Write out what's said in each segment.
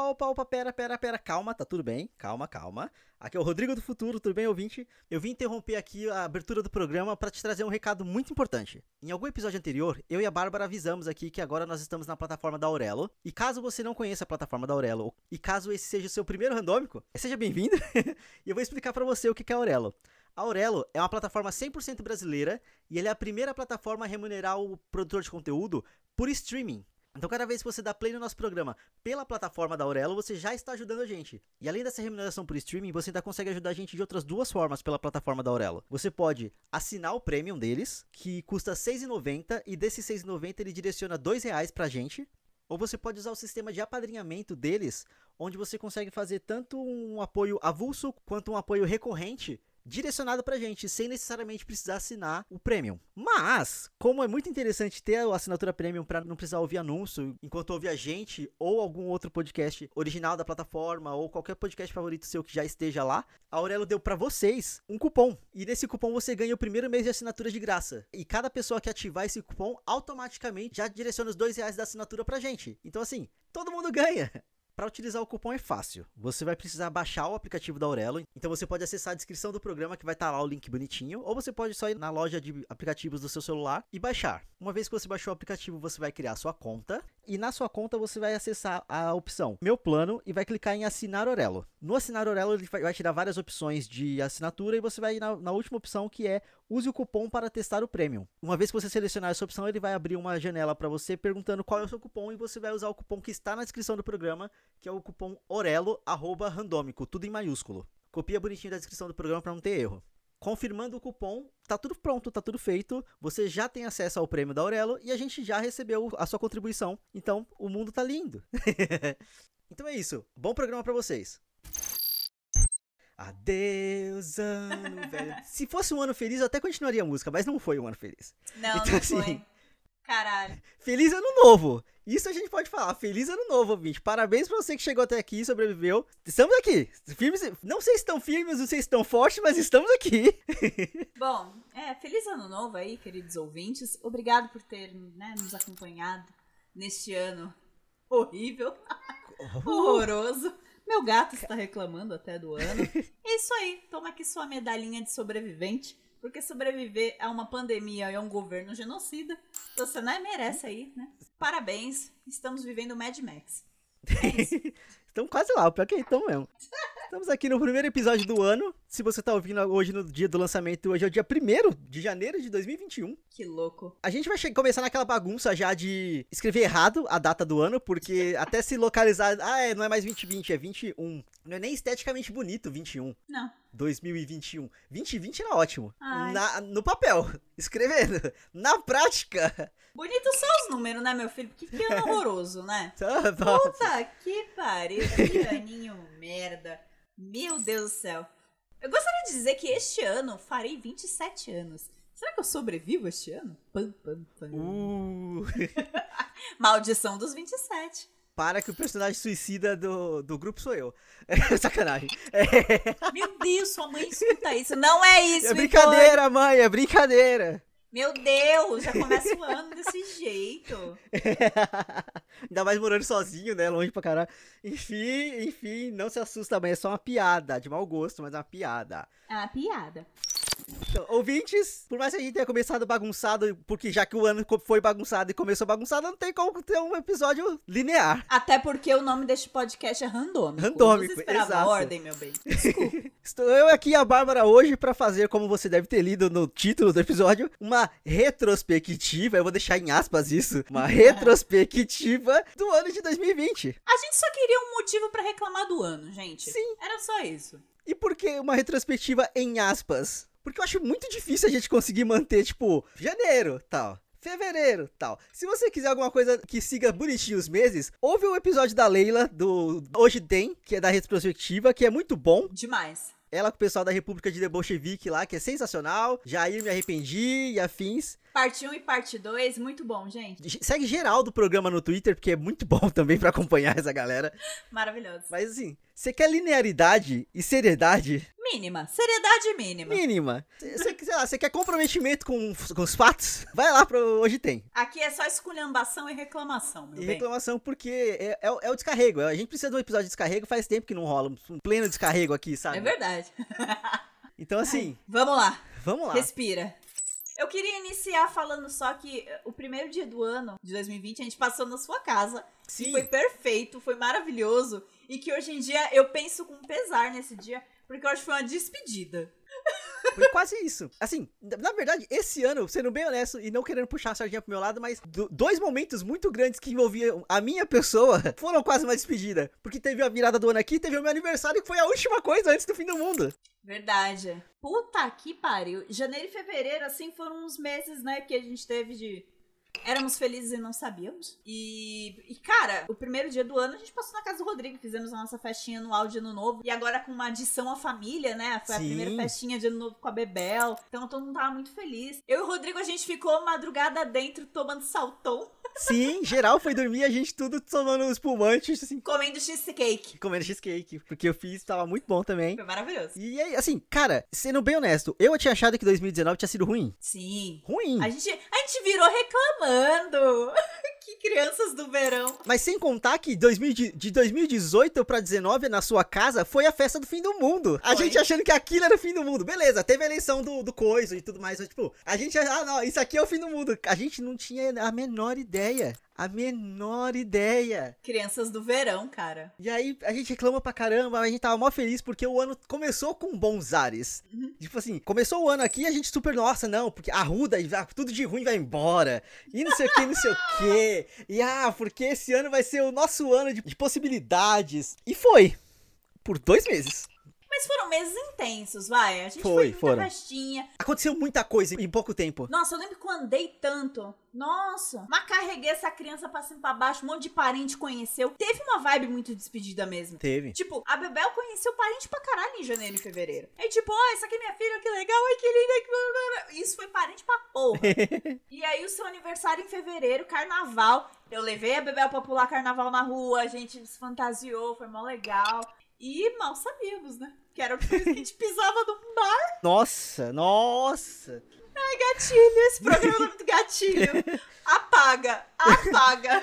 Opa, opa, opa, pera, pera, pera, calma, tá tudo bem, calma, calma. Aqui é o Rodrigo do Futuro, tudo bem, ouvinte? Eu vim interromper aqui a abertura do programa para te trazer um recado muito importante. Em algum episódio anterior, eu e a Bárbara avisamos aqui que agora nós estamos na plataforma da Aurelo. E caso você não conheça a plataforma da Aurelo, e caso esse seja o seu primeiro randômico, seja bem-vindo. e eu vou explicar para você o que é a Aurelo. A Aurelo é uma plataforma 100% brasileira e ela é a primeira plataforma a remunerar o produtor de conteúdo por streaming. Então, cada vez que você dá play no nosso programa pela plataforma da Aurelo, você já está ajudando a gente. E além dessa remuneração por streaming, você ainda consegue ajudar a gente de outras duas formas pela plataforma da Aurelo. Você pode assinar o premium deles, que custa R$ 6,90, e desses R$ 6,90 ele direciona R$ 2,00 pra gente. Ou você pode usar o sistema de apadrinhamento deles, onde você consegue fazer tanto um apoio avulso quanto um apoio recorrente direcionado pra gente, sem necessariamente precisar assinar o Premium. Mas, como é muito interessante ter a assinatura Premium para não precisar ouvir anúncio enquanto ouvir a gente ou algum outro podcast original da plataforma ou qualquer podcast favorito seu que já esteja lá, a Aurelo deu para vocês um cupom. E nesse cupom você ganha o primeiro mês de assinatura de graça. E cada pessoa que ativar esse cupom automaticamente já direciona os dois reais da assinatura pra gente. Então assim, todo mundo ganha. Para utilizar o cupom é fácil. Você vai precisar baixar o aplicativo da Aurelo. Então você pode acessar a descrição do programa que vai estar tá lá o link bonitinho, ou você pode só ir na loja de aplicativos do seu celular e baixar. Uma vez que você baixou o aplicativo, você vai criar sua conta e na sua conta você vai acessar a opção Meu Plano e vai clicar em Assinar Aurelo. No Assinar Aurelo ele vai te dar várias opções de assinatura e você vai ir na, na última opção que é use o cupom para testar o Premium. Uma vez que você selecionar essa opção, ele vai abrir uma janela para você perguntando qual é o seu cupom e você vai usar o cupom que está na descrição do programa, que é o cupom ORELO randômico, tudo em maiúsculo. Copia bonitinho da descrição do programa para não ter erro. Confirmando o cupom, tá tudo pronto, tá tudo feito. Você já tem acesso ao prêmio da Aurelo e a gente já recebeu a sua contribuição. Então, o mundo tá lindo. então é isso. Bom programa para vocês. Adeus, ano velho. Se fosse um ano feliz, eu até continuaria a música, mas não foi um ano feliz. Não, então, não assim, foi. Caralho. Feliz ano novo! Isso a gente pode falar. Feliz ano novo, ouvinte. Parabéns pra você que chegou até aqui e sobreviveu. Estamos aqui. Firmes, não sei se estão firmes, não sei se estão fortes, mas estamos aqui. Bom, é, feliz ano novo aí, queridos ouvintes. Obrigado por ter né, nos acompanhado neste ano horrível, horroroso. Meu gato está reclamando até do ano. É isso aí, toma aqui sua medalhinha de sobrevivente. Porque sobreviver a uma pandemia e a um governo genocida, você não é merece aí, né? Parabéns, estamos vivendo Mad Max. É estamos quase lá, o pior que é então mesmo. Estamos aqui no primeiro episódio do ano. Se você tá ouvindo hoje no dia do lançamento, hoje é o dia 1 de janeiro de 2021. Que louco. A gente vai começar naquela bagunça já de escrever errado a data do ano, porque até se localizar. Ah, é, não é mais 2020, é 21. Não é nem esteticamente bonito 21. Não. 2021. 2020 era ótimo. Na, no papel, escrevendo. Na prática. Bonito só os números, né, meu filho? Que, que ano horroroso, né? Puta que pariu. Que aninho merda. Meu Deus do céu. Eu gostaria de dizer que este ano farei 27 anos. Será que eu sobrevivo este ano? Pam, pam, pam. Uh. Maldição dos 27. Para que o personagem suicida do, do grupo sou eu. sacanagem. Meu Deus, sua mãe escuta isso. Não é isso, É brincadeira, mãe, é brincadeira. Meu Deus, já começa o ano desse jeito. Ainda mais morando sozinho, né? Longe pra caralho. Enfim, enfim, não se assusta, mãe. É só uma piada. De mau gosto, mas é uma piada. É uma piada. Então, ouvintes, por mais que a gente tenha começado bagunçado, porque já que o ano foi bagunçado e começou bagunçado, não tem como ter um episódio linear. Até porque o nome deste podcast é randômico. Randômico, Você esperava exato. ordem, meu bem. Desculpa. Estou eu aqui, a Bárbara, hoje para fazer, como você deve ter lido no título do episódio, uma retrospectiva, eu vou deixar em aspas isso, uma retrospectiva do ano de 2020. A gente só queria um motivo para reclamar do ano, gente. Sim. Era só isso. E por que uma retrospectiva em aspas? Porque eu acho muito difícil a gente conseguir manter, tipo, janeiro, tal. Fevereiro, tal. Se você quiser alguma coisa que siga bonitinho os meses, ouve o episódio da Leila, do Hoje Tem, que é da retrospectiva, que é muito bom. Demais. Ela com o pessoal da República de Bolchevique lá, que é sensacional. Jair Me Arrependi e afins. Parte 1 e parte 2, muito bom, gente. Segue geral do programa no Twitter, porque é muito bom também pra acompanhar essa galera. Maravilhoso. Mas assim, você quer linearidade e seriedade Mínima. Seriedade mínima. mínima. Você quer comprometimento com, com os fatos? Vai lá pro Hoje Tem. Aqui é só esculhambação e reclamação, meu E bem. reclamação porque é, é, o- é o descarrego. A gente precisa de um episódio de descarrego, faz tempo que não rola um pleno descarrego aqui, sabe? É verdade. Então assim, Vamos lá. vamos lá. Respira. Eu queria iniciar falando só que eh, o primeiro dia do ano de 2020 a gente passou na sua casa. Sim. E foi perfeito, foi maravilhoso. E que hoje em dia eu penso com pesar nesse dia, porque eu acho que foi uma despedida. Foi quase isso. Assim, na verdade, esse ano, sendo bem honesto e não querendo puxar a sardinha pro meu lado, mas do- dois momentos muito grandes que envolviam a minha pessoa foram quase uma despedida. Porque teve a virada do ano aqui, teve o meu aniversário, que foi a última coisa antes do fim do mundo. Verdade. Puta que pariu. Janeiro e fevereiro, assim, foram uns meses, né, que a gente teve de. Éramos felizes e não sabíamos. E, e, cara, o primeiro dia do ano a gente passou na casa do Rodrigo, fizemos a nossa festinha anual de ano novo. E agora com uma adição à família, né? Foi a Sim. primeira festinha de ano novo com a Bebel. Então todo mundo tava muito feliz. Eu e o Rodrigo, a gente ficou madrugada dentro tomando saltão, Sim, geral foi dormir, a gente tudo tomando espumante, assim, comendo cheesecake. comendo cheesecake. Porque eu fiz, tava muito bom também. Foi maravilhoso. E aí, assim, cara, sendo bem honesto, eu tinha achado que 2019 tinha sido ruim. Sim. Ruim. A gente, a gente virou reclamando. que crianças do verão. Mas sem contar que 2000 de de 2018 pra 19 na sua casa foi a festa do fim do mundo. A Foi. gente achando que aquilo era o fim do mundo. Beleza, teve a eleição do, do coisa e tudo mais. Mas, tipo, a gente. Ah, não, isso aqui é o fim do mundo. A gente não tinha a menor ideia. A menor ideia. Crianças do verão, cara. E aí a gente reclama pra caramba, mas a gente tava mó feliz porque o ano começou com bons ares. Uhum. Tipo assim, começou o ano aqui e a gente super, nossa, não, porque a Ruda, ah, tudo de ruim vai embora. E não sei o que, não sei o que. E ah, porque esse ano vai ser o nosso ano de, de possibilidades. E foi. Por dois meses. Mas foram meses intensos, vai. A gente Foi, foi, foram. festinha. Aconteceu muita coisa em pouco tempo. Nossa, eu lembro que eu andei tanto. Nossa, mas carreguei essa criança pra cima e pra baixo, um monte de parente conheceu. Teve uma vibe muito despedida mesmo. Teve. Tipo, a Bebel conheceu parente pra caralho em janeiro e fevereiro. Aí, tipo, ó, essa aqui é minha filha, que legal, ai, que linda, que... Isso foi parente pra porra. e aí, o seu aniversário em fevereiro, carnaval. Eu levei a Bebel pra pular carnaval na rua, a gente se fantasiou, foi mó legal. E mal sabíamos, né? Que era o que a gente pisava num bar. Nossa, nossa. Gatilho, esse programa é muito gatilho. Apaga, apaga.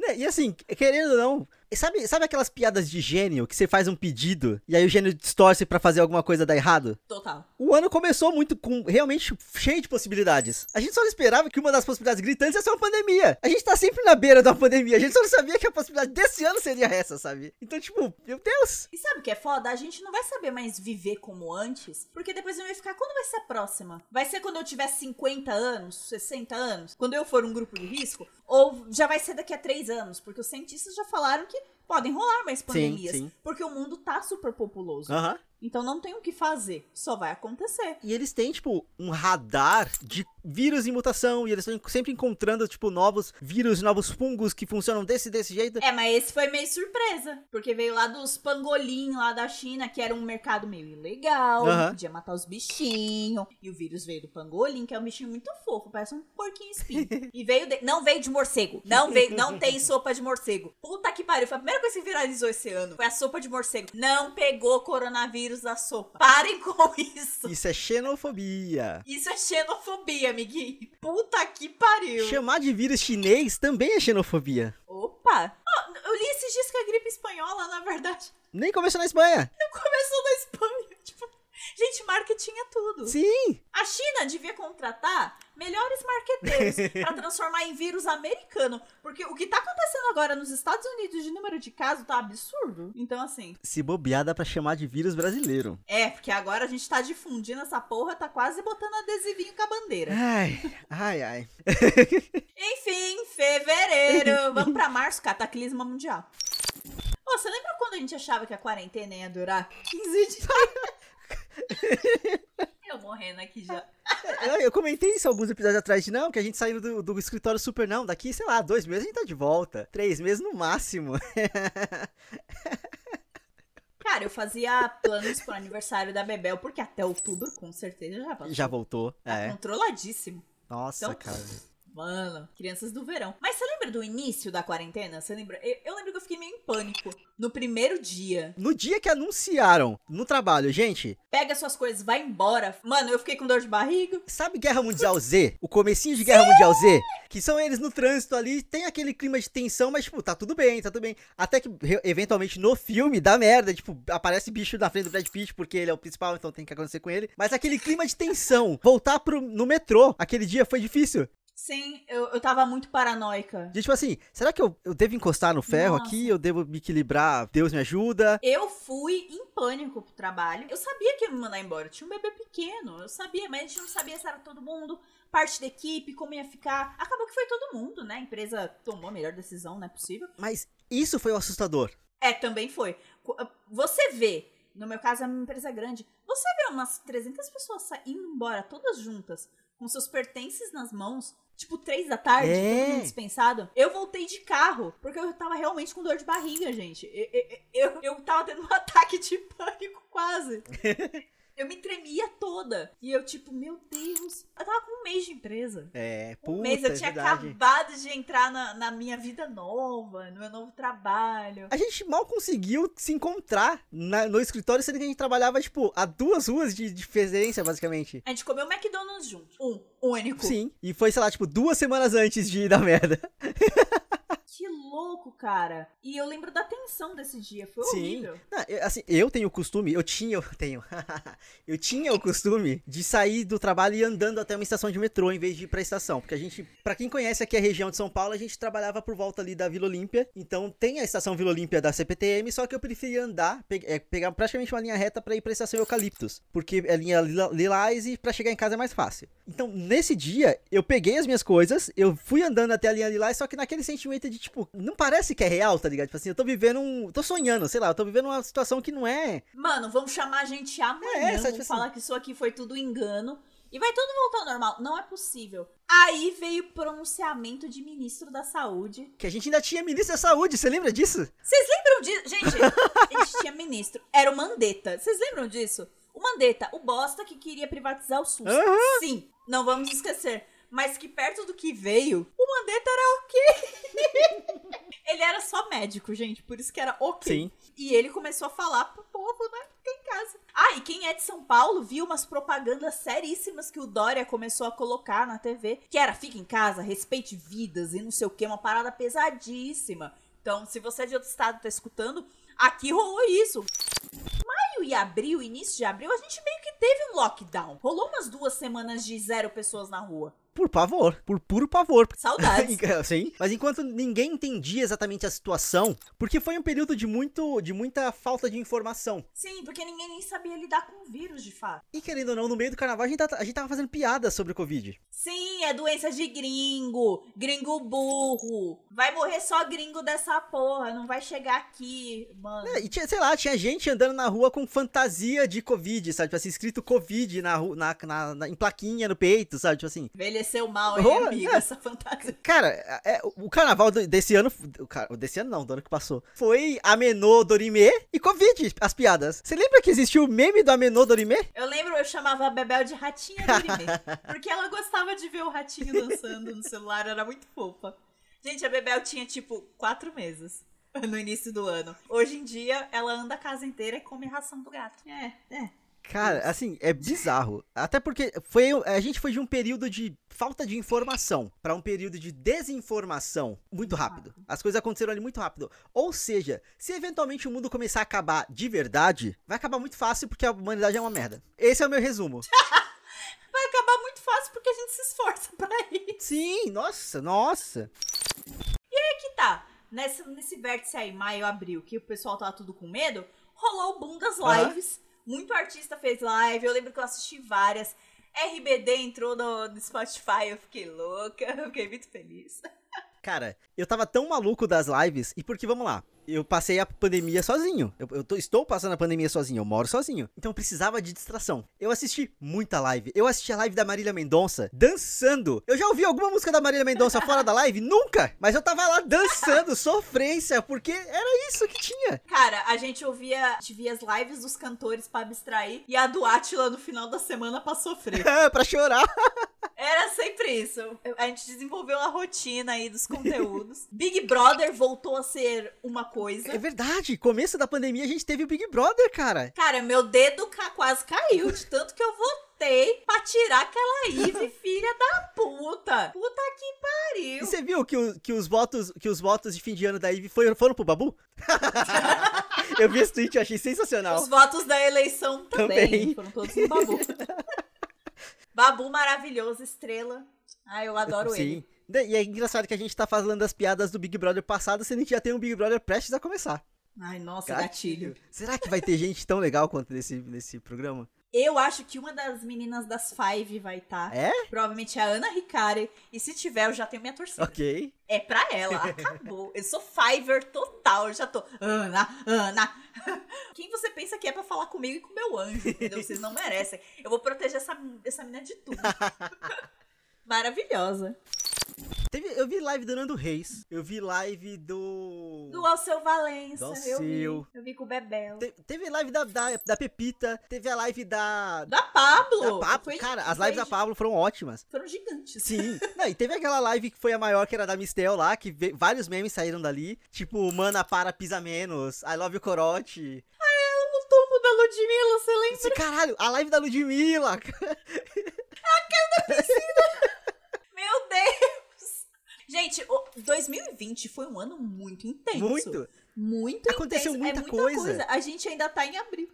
Né, E assim, querendo ou não, sabe, sabe aquelas piadas de gênio que você faz um pedido e aí o gênio distorce pra fazer alguma coisa dar errado? Total. O ano começou muito com realmente cheio de possibilidades. A gente só não esperava que uma das possibilidades gritantes ia ser uma pandemia. A gente tá sempre na beira de uma pandemia. A gente só não sabia que a possibilidade desse ano seria essa, sabe? Então, tipo, meu Deus. E sabe o que é foda? A gente não vai saber mais viver como antes, porque depois vai ficar. Quando vai ser a próxima? Vai ser quando eu tiver 50 anos, 60 anos? Quando eu for um grupo de risco? Ou já vai ser daqui a 3 anos? Porque os cientistas já falaram que podem rolar mais pandemias. sim. Porque o mundo tá super populoso. Então não tem o que fazer. Só vai acontecer. E eles têm, tipo, um radar de vírus em mutação. E eles estão sempre encontrando, tipo, novos vírus, novos fungos que funcionam desse desse jeito. É, mas esse foi meio surpresa. Porque veio lá dos pangolim lá da China, que era um mercado meio ilegal. Aham. Podia matar os bichinhos. E o vírus veio do pangolim, que é um bichinho muito fofo, parece um porquinho espinho. e veio de... Não veio de morcego. Não veio, não tem sopa de morcego. Puta que pariu. Foi a primeira coisa que viralizou esse ano. Foi a sopa de morcego. Não pegou coronavírus da sopa. Parem com isso. Isso é xenofobia. Isso é xenofobia, amiguinho. Puta que pariu. Chamar de vírus chinês também é xenofobia. Opa! Ó, eu li esses dias que a gripe espanhola, na verdade, Nem começou na Espanha. começou na Espanha. Tipo, gente, marketing é tudo. Sim. A China devia contratar melhores marqueteiros pra transformar em vírus americano. Porque o que tá acontecendo agora nos Estados Unidos de número de casos tá absurdo. Então, assim, Se bobear, dá pra chamar de vírus brasileiro. é, porque agora a gente tá difundindo essa porra, tá quase botando adesivinho com a bandeira. Ai, ai, ai. Enfim, fevereiro. Vamos pra março, cataclisma mundial. Ô, você lembra quando a gente achava que a quarentena ia durar 15 dias? Eu morrendo aqui já. Eu, comentei isso alguns episódios atrás de não, que a gente saindo do, do escritório super não. Daqui, sei lá, dois meses a gente tá de volta. Três meses no máximo. Cara, eu fazia planos pro aniversário da Bebel, porque até outubro, com certeza, já passou. Já voltou. Tá É. controladíssimo. Nossa, Então- cara. Mano, crianças do verão. Mas você lembra do início da quarentena? Você lembra? Eu, eu lembro que eu fiquei meio em pânico no primeiro dia. No dia que anunciaram no trabalho, gente, Pega suas coisas, vai embora. Mano, eu fiquei com dor de barriga. sabe Guerra Mundial Z? O comecinho de Guerra Mundial Z? Que são eles no trânsito ali, tem aquele clima de tensão, mas tipo, tá tudo bem, tá tudo bem. Até que, eventualmente, no filme, dá merda, tipo, aparece bicho na frente do Brad Pitt, porque ele é o principal, então tem que acontecer com ele. Mas aquele clima de tensão, voltar pro, no metrô, aquele dia foi difícil. Sim, eu, eu tava muito paranoica. De tipo assim, será que eu, eu devo encostar no ferro Nossa. aqui? Eu devo me equilibrar? Deus me ajuda? Eu fui em pânico pro trabalho. Eu sabia que ia me mandar embora. Eu tinha um bebê pequeno. Eu sabia, mas a gente não sabia se era todo mundo, parte da equipe, como ia ficar. Acabou que foi todo mundo, né? A empresa tomou a melhor decisão, não é possível. Mas isso foi o assustador. É, também foi. Qu- Você vê, no meu caso é uma empresa grande, você vê umas 300 pessoas sa- indo embora, todas juntas, com seus pertences nas mãos, tipo três da tarde, É. todo mundo dispensado. Eu voltei de carro, porque eu tava realmente com dor de barriga, gente. Eu, eu, eu, eu tava tendo um ataque de pânico quase. Eu me tremia toda. E eu, tipo, meu Deus. Eu tava com um mês de empresa. É, Um puta, mês eu é tinha verdade. acabado de entrar na, na minha vida nova, no meu novo trabalho. A gente mal conseguiu se encontrar na- no escritório, sendo que a gente trabalhava, tipo, a duas ruas de diferença, basicamente. A gente comeu McDonald's junto. Um, único. Sim. E foi, sei lá, tipo, duas semanas antes de dar merda. Que louco, cara. E eu lembro da tensão desse dia. Foi Sim. horrível. Não, eu- assim, eu tenho o costume, eu tinha, eu tenho, eu tinha o costume de sair do trabalho e ir andando até uma estação de metrô em vez de ir pra estação, porque a gente, pra quem conhece aqui a região de São Paulo, a gente trabalhava por volta ali da Vila Olímpia, então tem a estação Vila Olímpia da CPTM, só que eu preferia andar, pe- é, pegar praticamente uma linha reta pra ir pra estação Eucaliptus, porque é linha Lilás e pra chegar em casa é mais fácil. Então, nesse dia, eu peguei as minhas coisas, eu fui andando até a linha Lilás, só que naquele sentimento de, tipo, não parece que é real, tá ligado? Tipo assim, eu tô vivendo um, tô sonhando, sei lá, eu tô vivendo uma situação que não é Mano, vamos chamar a gente amanhã. É, tipo assim- falar que isso aqui foi tudo engano. E vai tudo voltar ao normal. Não é possível. Aí veio o pronunciamento de ministro da saúde. Que a gente ainda tinha ministro da saúde, você lembra disso? Vocês lembram disso? Gente, a gente tinha ministro. Era o Mandetta. Vocês lembram disso? O Mandetta, o bosta que queria privatizar o SUS. Aham. Sim, não vamos esquecer. Mas que perto do que veio, o Mandetta era ok. ele era só médico, gente, por isso que era ok. Sim. E ele começou a falar pro povo, né? Fica em casa. Ah, e quem é de São Paulo viu umas propagandas seríssimas que o Dória começou a colocar na TV. Que era, fica em casa, respeite vidas e não sei o que, uma parada pesadíssima. Então, se você é de outro estado e tá escutando, aqui rolou isso. Maio e abril, início de abril, a gente meio que teve um lockdown. Rolou umas duas semanas de zero pessoas na rua. Por pavor, por puro pavor. Saudades. Sim, mas enquanto ninguém entendia exatamente a situação, porque foi um período de, muito, de muita falta de informação. Sim, porque ninguém nem sabia lidar com o vírus de fato. E querendo ou não, no meio do carnaval a gente, tá- a gente tava fazendo piadas sobre o Covid. Sim, é doença de gringo, gringo burro. Vai morrer só gringo dessa porra, não vai chegar aqui, mano. É, e tinha, sei lá, tinha gente andando na rua com fantasia de Covid, sabe? Tipo assim, escrito Covid na, na, na, na- em plaquinha no peito, sabe? Tipo assim. Envelheceu mal, hein, Oh, amigo, é. essa fantasia. Cara, é, o carnaval desse ano. O desse ano não, do ano que passou. Foi Amenô Dorimê e Covid, as piadas. Você lembra que existiu o meme do Amenô Dorimê? Eu lembro, eu chamava a Bebel de ratinha do anime, porque ela gostava de ver o ratinho dançando no celular, era muito fofa. Gente, a Bebel tinha, tipo, quatro meses no início do ano. Hoje em dia, ela anda a casa inteira e come ração do gato. É, é. Cara, assim, é bizarro. Até porque foi, a gente foi de um período de falta de informação pra um período de desinformação muito rápido. As coisas aconteceram ali muito rápido. Ou seja, se eventualmente o mundo começar a acabar de verdade, vai acabar muito fácil porque a humanidade é uma merda. Esse é o meu resumo. Vai acabar muito fácil porque a gente se esforça pra ir. Sim, nossa, nossa. que tá, nesse, nesse vértice aí, maio, abril, que o pessoal tava tudo com medo, rolou o boom das lives. Muito artista fez live, eu lembro que eu assisti várias. RBD entrou no, no Spotify, eu fiquei louca, eu fiquei muito feliz. Cara, eu tava tão maluco das lives, e porque, vamos lá, eu passei a pandemia sozinho. Eu, eu tô- estou passando a pandemia sozinho, eu moro sozinho. Então eu precisava de distração. Eu assisti muita live. Eu assisti a live da Marília Mendonça dançando. Eu já ouvi alguma música da Marília Mendonça fora da live? Nunca! Mas eu tava lá dançando, sofrência, porque era isso que tinha. Cara, a gente ouvia, a gente via as lives dos cantores pra abstrair e a do Atila no final da semana pra sofrer. É, pra chorar. Era sempre isso. A gente desenvolveu a rotina aí dos conteúdos. Big Brother voltou a ser uma coisa. É verdade, começo da pandemia a gente teve o Big Brother, cara. Cara, meu dedo ca- quase caiu de tanto que eu votei pra tirar aquela Ive, filha da puta. Puta que E pariu. você viu que, o- que os votos, que os votos de fim de ano da Ivy foram, foram pro Babu? eu vi esse tweet, eu achei sensacional. Os votos da eleição também, Também. foram todos no Babu. Babu maravilhoso, estrela. Ai, eu adoro ele. Sim. E é engraçado que a gente tá falando das piadas do Big Brother passado, sendo que já tem um Big Brother prestes a começar. Ai, nossa, gatilho. Será que vai ter gente tão legal quanto nesse, nesse programa? Eu acho que uma das meninas das Five vai estar. É? Provavelmente é a Ana Ricari. E se tiver, eu já tenho minha torcida. Ok. É pra ela, acabou. Eu sou Fiverr total, eu já tô. Ana, Ana. Quem você pensa que é pra falar comigo e com meu anjo, entendeu? Vocês não merecem. Eu vou proteger essa, essa menina de tudo. Maravilhosa. Teve, eu vi live do Nando Reis. Eu vi live do. Do Alceu Valença, Do eu vi. Alceu. Eu vi com o Bebel. Te- teve live da, da, da Pepita. Teve a live da. Da Pablo. Da Pablo. Foi- Cara, as foi lives da gi- Pablo foram ótimas. Foram gigantes. Sim. Não, e teve aquela live que foi a maior, que era da Mistel lá, que ve- vários memes saíram dali. Tipo, Mana para, pisa menos. I love you, Corote. O tombo da Ludmilla, você lembra? Esse caralho, a live da Ludmilla. Meu Deus! Gente, o 2020 foi um ano muito intenso. Muito. Muito Aconteceu intenso. muita é muita coisa. A gente ainda tá em abril.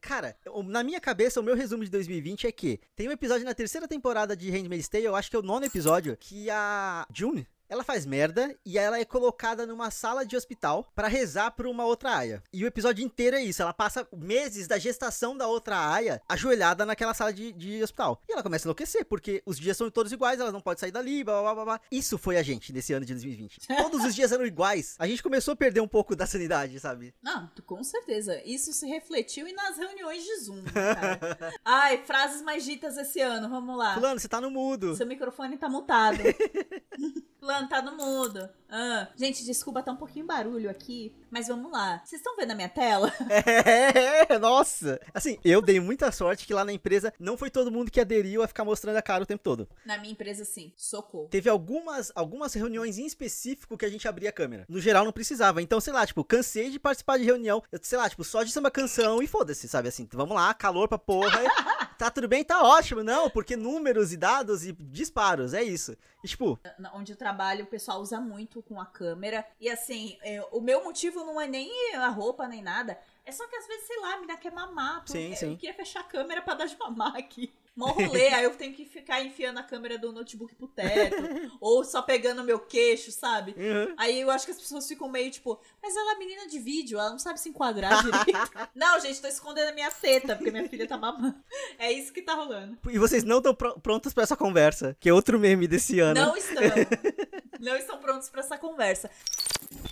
Cara, na minha cabeça, o meu resumo de 2020 é que tem um episódio na terceira temporada de Handmaid's Tale, eu acho que é o nono episódio, que a June, ela faz merda e ela é colocada numa sala de hospital pra rezar pra uma outra aia. E o episódio inteiro é isso, ela passa meses da gestação da outra aia ajoelhada naquela sala de, de hospital. E ela começa a enlouquecer, porque os dias são todos iguais, ela não pode sair dali, blá blá blá blá. Isso foi a gente nesse ano de 2020. Todos os dias eram iguais. A gente começou a perder um pouco da sanidade, sabe? Não, com certeza. Isso se refletiu e nas reuniões de Zoom, né, cara. Ai, frases mais ditas esse ano, vamos lá. Fulano, você tá no mudo. Seu microfone tá mutado. Fulano, tá no mudo. Ah, gente, desculpa, tá um pouquinho barulho aqui, mas vamos lá. Vocês estão vendo a minha tela? É, nossa. Assim, eu dei muita sorte que lá na empresa não foi todo mundo que aderiu a ficar mostrando a cara o tempo todo. Na minha empresa, sim. Socorro. Teve algumas, algumas reuniões em específico que a gente abria a câmera. No geral, não precisava. Então, sei lá, tipo, cansei de participar de reunião. Eu, sei lá, tipo, só de samba canção e foda-se, sabe? Assim, vamos lá, calor pra porra. tá tudo bem, tá ótimo. Não, porque números e dados e disparos, é isso. E, tipo, Onde eu trabalho, o pessoal usa muito com a câmera. E assim, é, o meu motivo não é nem a roupa, nem nada. É só que às vezes, sei lá, a menina quer mamar. pô, Sim, eu sim. queria fechar a câmera pra dar de mamar aqui. Mó rolê, aí eu tenho que ficar enfiando a câmera do notebook pro teto. ou só pegando meu queixo, sabe? uhum. Aí eu acho que as pessoas ficam meio tipo, mas ela é menina de vídeo, ela não sabe se enquadrar direito. não, gente, tô escondendo a minha teta, porque minha filha tá mamando. É isso que tá rolando. e vocês não estão prontos pra essa conversa, que é outro meme desse ano. Não estão. não estão prontos pra essa conversa.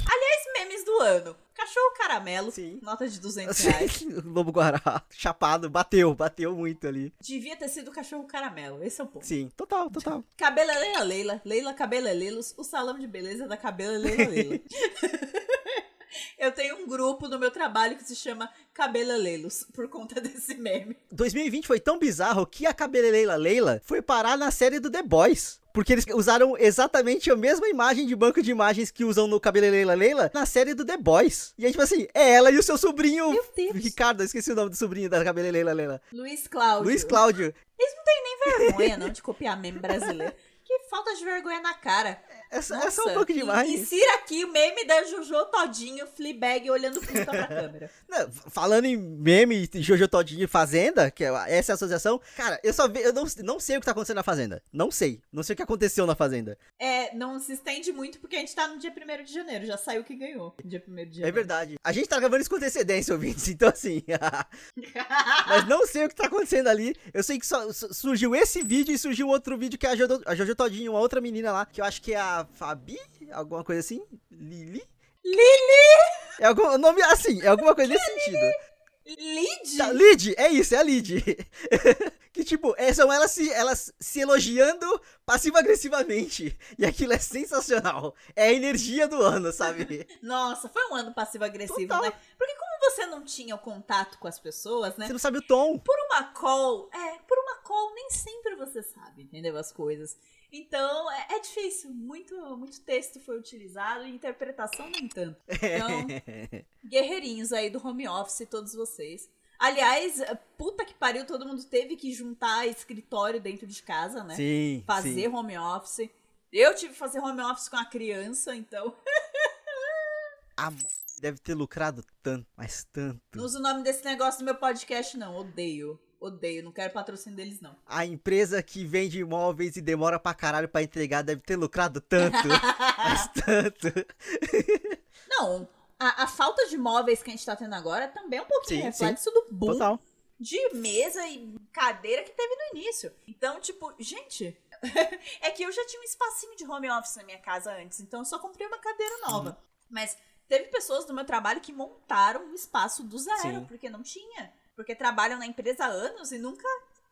Aliás, memes do ano. Cachorro caramelo, Sim. nota de 200 reais. Lobo Guará, chapado, bateu, bateu muito ali. Devia ter sido cachorro caramelo, esse é o ponto. Sim, total, total. Cabeleleila Leila, Leila Cabelelelos, o salão de beleza da Cabeleleila Leila. Eu tenho um grupo no meu trabalho que se chama Cabelelelos, por conta desse meme. 2020 foi tão bizarro que a cabeleleila Leila foi parar na série do The Boys. Porque eles usaram exatamente a mesma imagem de banco de imagens que usam no Cabeleleila Leila na série do The Boys. E aí, tipo assim, é ela e o seu sobrinho. Meu Deus. Ricardo, eu esqueci o nome do sobrinho da Cabeleleila Leila. Luiz Cláudio. Luiz Cláudio. Nem vergonha, não, de copiar meme brasileiro. Que falta de vergonha na cara. É, só- é Nossa, só um pouco e- demais. Insira aqui o meme da Jojo Todinho, Fleabag, olhando pra câmera. Não, falando em meme Jojo Todinho e Fazenda, que é essa é a associação, cara, eu só ve, eu não, não sei o que tá acontecendo na Fazenda. Não sei. Não sei o que aconteceu na Fazenda. É, não se estende muito porque a gente tá no dia 1 de janeiro, já saiu quem ganhou. no Dia 1 de janeiro. É verdade. A gente tá gravando isso com antecedência, ouvintes, então assim. Mas não sei o que tá acontecendo ali. Eu sei que só su- surgiu esse vídeo e surgiu outro vídeo que é a Jojo, a Jojo Todinho, uma outra menina lá, que eu acho que é a Fa, Fabi? Alguma coisa assim? Lili? Lili! É algum nome assim, é alguma coisa nesse sentido. Lid? Tá, Lid, é isso, é a Lid. que tipo, é, são elas se, elas se elogiando passivo-agressivamente. E aquilo é sensacional. É a energia do ano, sabe? Nossa, foi um ano passivo-agressivo, né? Porque como você não tinha o contato com as pessoas, né? Você não sabe o tom. Por uma call, é, por uma call nem sempre você sabe, entendeu? As coisas. Então, é, é difícil. Muito, muito texto foi utilizado e interpretação nem tanto. Então, guerreirinhos aí do home office, todos vocês. Aliás, puta que pariu, todo mundo teve que juntar escritório dentro de casa, né? Sim. Fazer sim. home office. Eu tive que fazer home office com a criança, então. A deve ter lucrado tanto, mas tanto. Não uso o nome desse negócio no meu podcast, não. Odeio. Odeio. Não quero patrocínio deles, não. A empresa que vende imóveis e demora pra caralho pra entregar deve ter lucrado tanto, mas tanto. Não, a, a falta de móveis que a gente tá tendo agora também é um pouquinho Sim, reflexo do boom Total. de mesa e cadeira que teve no início. Então, tipo, gente, é que eu já tinha um espacinho de home office na minha casa antes, então eu só comprei uma cadeira nova. Uhum. Mas teve pessoas do meu trabalho que montaram um espaço do zero, Sim. porque não tinha. Porque trabalham na empresa há anos e nunca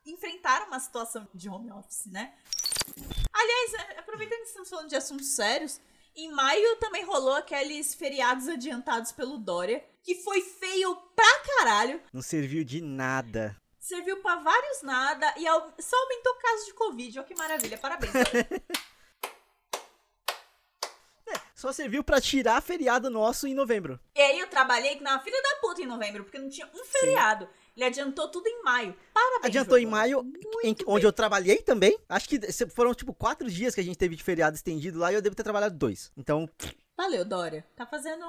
enfrentaram uma situação de home office, né? Aliás, é, aproveitando que estamos falando de assuntos sérios, em maio também rolou aqueles feriados adiantados pelo Dória, que foi feio pra caralho, Não serviu de nada. serviu pra vários nada e só aumentou casos de Covid. Olha que maravilha, parabéns. Dória. Só serviu pra tirar feriado nosso em novembro. e aí eu trabalhei na filha da puta em novembro, porque não tinha um feriado. Ele adiantou tudo em maio. Parabéns. Adiantou em maio, em- onde eu trabalhei também. Acho que foram tipo quatro dias que a gente teve de feriado estendido lá e eu devo ter trabalhado dois. Então, Valeu, Dória. Tá fazendo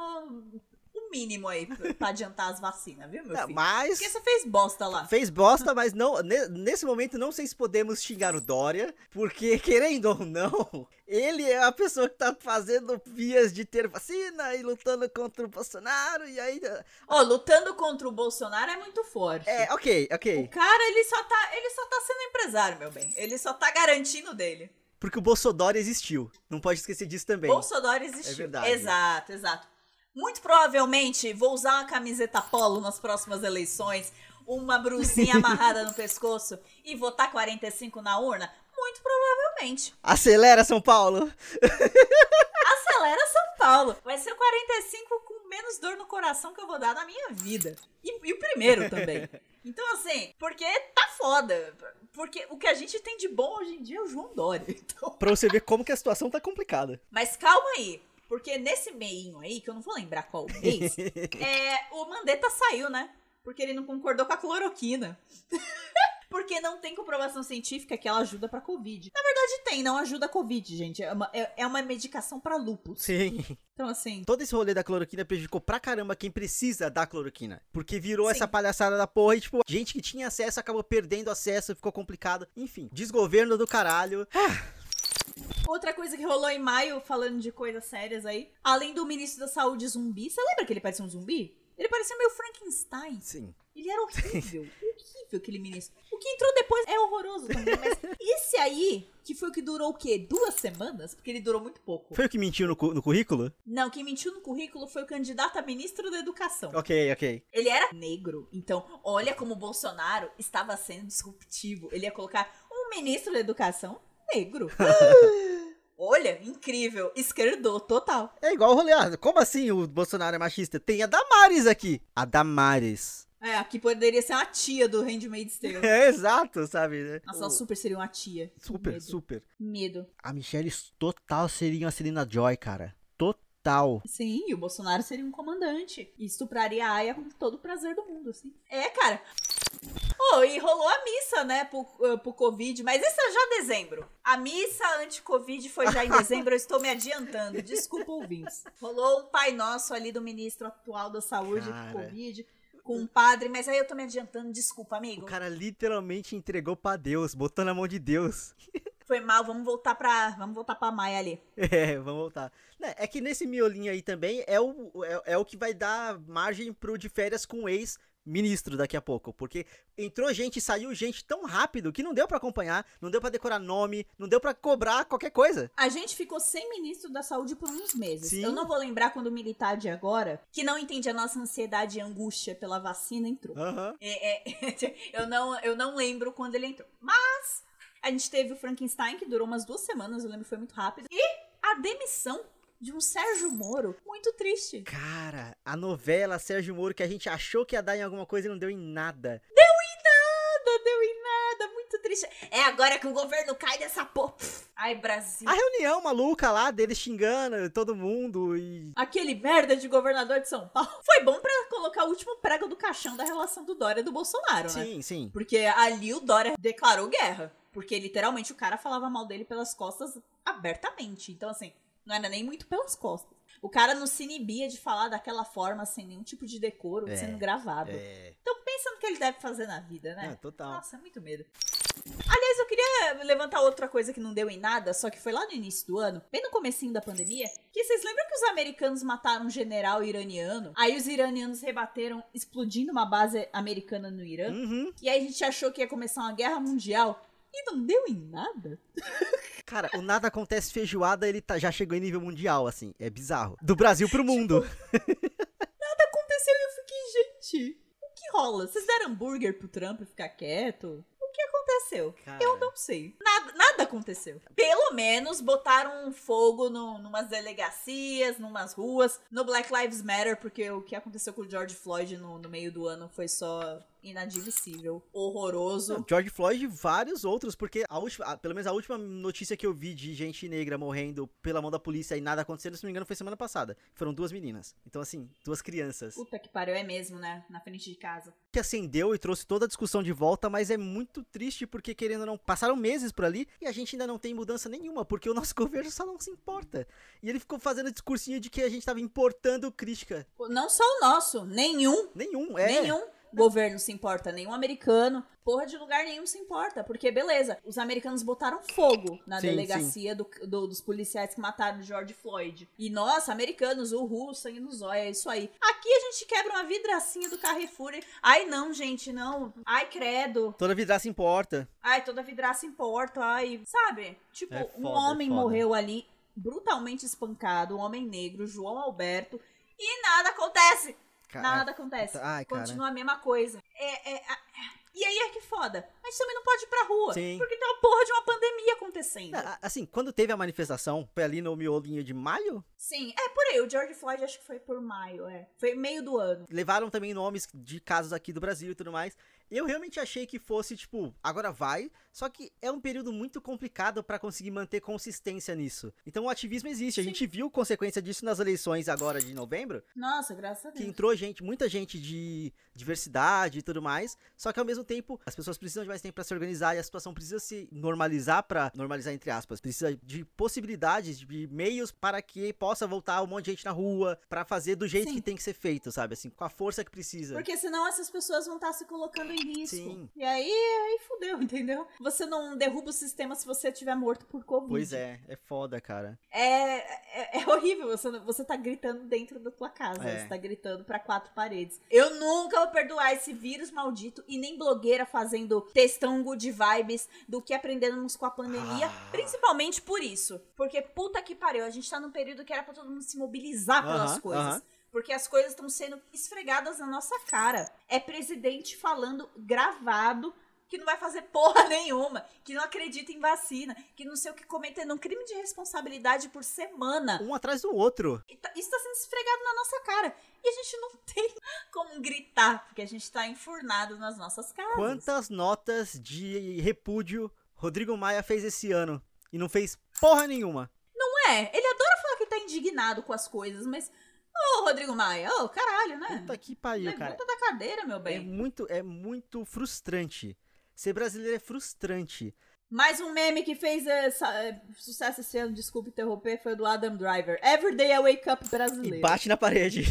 mínimo aí pra, adiantar as vacinas, viu, meu é, filho? mas Porque você fez bosta lá. fez bosta, mas não ne- nesse momento não sei se podemos xingar o Dória, porque querendo ou não, ele é a pessoa que tá fazendo vias de ter vacina e lutando contra o Bolsonaro e aí Ó, lutando contra o Bolsonaro é muito forte. é, OK, O OK. cara, ele só, tá, ele só tá sendo empresário, meu bem. Ele só tá garantindo dele. Porque o Bolsonaro existiu. Não pode esquecer disso também. Bolsonaro existiu. É verdade. Exato, exato. Muito provavelmente vou usar uma camiseta polo nas próximas eleições, uma brusinha amarrada no pescoço e votar 45 na urna. Muito provavelmente. Acelera São Paulo. Acelera São Paulo. Vai ser o 45 com menos dor no coração que eu vou dar na minha vida. E, e o primeiro também. Então, assim, porque tá foda. Porque o que a gente tem de bom hoje em dia é o João Dória. Então, Pra você ver como que a situação tá complicada. Mas calma aí, porque nesse meinho aí, que eu não vou lembrar qual mês, é, o Mandetta saiu, né? Porque ele não concordou com a cloroquina. porque não tem comprovação científica que ela ajuda pra Covid. Na verdade tem, não ajuda a Covid, gente. É uma, é, é uma medicação pra lupus. Sim. Então assim, Todo esse rolê da cloroquina prejudicou pra caramba quem precisa da cloroquina. Porque virou Sim. essa palhaçada da porra e, tipo, gente que tinha acesso acabou perdendo acesso, ficou complicado. Enfim, desgoverno do caralho. Outra coisa que rolou em maio, falando de coisas sérias aí, além do ministro da saúde zumbi, você lembra que ele parecia um zumbi? Ele parecia meio Frankenstein. Sim. Ele era horrível, horrível aquele ministro. O que entrou depois é horroroso também, mas esse aí, que foi o que durou o quê? Duas semanas? Porque ele durou muito pouco. Foi o que mentiu no, cu- no currículo? Não, quem mentiu no currículo foi o candidato a ministro da educação. Ok, ok. Ele era negro, então olha como o Bolsonaro estava sendo disruptivo. Ele ia colocar um ministro da educação negro. olha, incrível. Esquerdou, total. É igual o rolê. ah, Como assim o Bolsonaro é machista? Tem a Damares aqui. A Damares. É, aqui poderia ser uma tia do Handmaid's Tale. É exato, sabe? né? Nossa, O- super seria uma tia. super, Medo. super. Medo. A Michelle total seria uma Celina Joy, cara. Total. Sim, e o Bolsonaro seria um comandante. E estupraria a Aya com todo o prazer do mundo, assim. É, cara. Oh, e rolou a missa, né, pro, uh, pro Covid, mas isso é já dezembro. A missa anti-Covid foi já em dezembro, eu estou me adiantando. Desculpa, ouvintes. Rolou um Pai Nosso ali do ministro atual da Saúde Cara. pro Covid, com um padre, mas aí eu tô me adiantando. Desculpa, O amigo. cara literalmente entregou pra Deus, botou na mão de Deus. Foi mal, vamos voltar pra. Vamos voltar pra Maia ali. É, vamos voltar. Né, É que nesse miolinho aí também é o, é, é o que vai dar margem pro de férias com o ex ministro daqui a pouco, porque entrou gente e saiu gente tão rápido que não deu pra acompanhar, não deu pra decorar nome, não deu pra cobrar qualquer coisa. A gente ficou sem ministro da saúde por uns meses. Sim. Eu não vou lembrar quando o militar de agora, que não entende a nossa ansiedade e angústia pela vacina, entrou. Aham. É, é, eu, não, eu não lembro quando ele entrou. Mas a gente teve o Frankenstein, que durou umas duas semanas, eu lembro que foi muito rápido. E a demissão de um Sérgio Moro, muito triste. Cara, a novela Sérgio Moro que a gente achou que ia dar em alguma coisa e não deu em nada. Nada, deu em nada, muito triste. É agora que o governo cai dessa porra. Ai, Brasil. A reunião maluca lá deles xingando todo mundo e. Aquele merda de governador de São Paulo. Foi bom pra colocar o último prego do caixão da relação do Dória e do Bolsonaro, né? Sim, sim. Porque ali o Dória declarou guerra. Porque literalmente o cara falava mal dele pelas costas abertamente. Então, assim, não era nem muito pelas costas. O cara não se inibia de falar daquela forma, sem nenhum tipo de decoro, É, sendo gravado. É. Então pensa no que ele deve fazer na vida, né? Ah, total. Nossa, muito medo. Aliás, eu queria levantar outra coisa que não deu em nada, só que foi lá no início do ano, bem no comecinho da pandemia, que vocês lembram que os americanos mataram um general iraniano? Aí os iranianos rebateram explodindo uma base americana no Irã? Uhum. E aí a gente achou que ia começar uma guerra mundial e não deu em nada? Cara, o nada acontece feijoada, ele tá- já chegou em nível mundial, assim. É bizarro. Do Brasil pro mundo. Aconteceu e eu fiquei, gente, o que rola? Vocês deram hambúrguer pro Trump ficar quieto? O que aconteceu? Cara. Eu não sei. Nada, nada aconteceu. Pelo menos botaram um fogo no, numas delegacias, numas ruas, no Black Lives Matter, porque o que aconteceu com o George Floyd no, no meio do ano foi só inadmissível, horroroso. Não, George Floyd e vários outros, porque a última, a- pelo menos a última notícia que eu vi de gente negra morrendo pela mão da polícia e nada acontecendo, se não me engano, foi semana passada. Foram duas meninas. Então, assim, duas crianças. Puta que pariu, é mesmo, né? Na frente de casa. Que acendeu e trouxe toda a discussão de volta, mas é muito triste porque, querendo ou não, passaram meses por ali e a gente ainda não tem mudança nenhuma, porque o nosso governo só não se importa. E ele ficou fazendo discursinho de que a gente tava importando crítica. Não só o nosso, nenhum Nenhum, é. Nenhum governo se importa, nenhum americano, porra de lugar nenhum se importa. Porque, beleza, os americanos botaram fogo na Sim, delegacia do- do- dos policiais que mataram o George Floyd. E, nossa, americanos, uhul, sangue no zóio, é isso aí. Aqui a gente quebra uma vidracinha do Carrefour. Ai, não, gente, não. Ai, credo. Toda vidraça importa. Ai, toda vidraça importa. Ai, sabe? Tipo, É um foda, homem é foda. morreu ali, brutalmente espancado, um homem negro, João Alberto, e nada acontece. Cara, Nada acontece. Ai, cara. Continua a mesma coisa. É, é, a- E aí é que foda. A gente também não pode ir pra rua. Sim. Porque tem uma porra de uma pandemia acontecendo. Assim, quando teve a manifestação, foi ali no miolinho de maio, Sim, é por aí. O George Floyd acho que foi por maio, é. Foi meio do ano. levaram também nomes de casos aqui do Brasil e tudo mais. Eu realmente achei que fosse, tipo, agora vai, só que é um período muito complicado pra conseguir manter consistência nisso. Então o ativismo existe, a Sim. gente viu consequência disso nas eleições agora de novembro, Nossa, graças a que Deus. entrou gente, muita gente de diversidade e tudo mais, só que ao mesmo tempo as pessoas precisam de mais tempo pra se organizar e a situação precisa se normalizar pra normalizar entre aspas, precisa de possibilidades, de meios para que possa voltar um monte de gente na rua pra fazer do jeito Sim. que tem que ser feito, sabe? Assim, com a força que precisa. Porque senão essas pessoas vão estar se colocando em risco. Sim. E aí, aí fudeu, entendeu? Você não derruba o sistema se você estiver morto por Covid. Pois é, é foda, cara. É, é, é horrível, você, você tá gritando dentro da tua casa, É. você tá gritando pra quatro paredes. Eu nunca vou perdoar esse vírus maldito e nem blogueira fazendo textão good vibes do que aprendemos com a pandemia, Ah. principalmente por isso. Porque puta que pariu, a gente tá num período que era pra todo mundo se mobilizar pelas Aham, coisas. aham. Porque as coisas estão sendo esfregadas na nossa cara. É presidente falando gravado que não vai fazer porra nenhuma, que não acredita em vacina, que não sei o que, cometendo um crime de responsabilidade por semana. Um atrás do outro. Tá- Isso tá sendo esfregado na nossa cara. E a gente não tem como gritar, porque a gente tá enfurnado nas nossas casas. Quantas notas de repúdio Rodrigo Maia fez esse ano? E não fez porra nenhuma. Não é? Ele adora falar que tá indignado com as coisas, mas. Ô, Rodrigo Maia, ô, caralho, né? Puta que pariu, cara. Levanta da cadeira, meu É bem. muito, é muito frustrante. Ser brasileiro é frustrante. Mais um meme que fez é, sa- é, sucesso esse ano, desculpa interromper, foi o do Adam Driver. Everyday I wake up brasileiro. E bate na parede.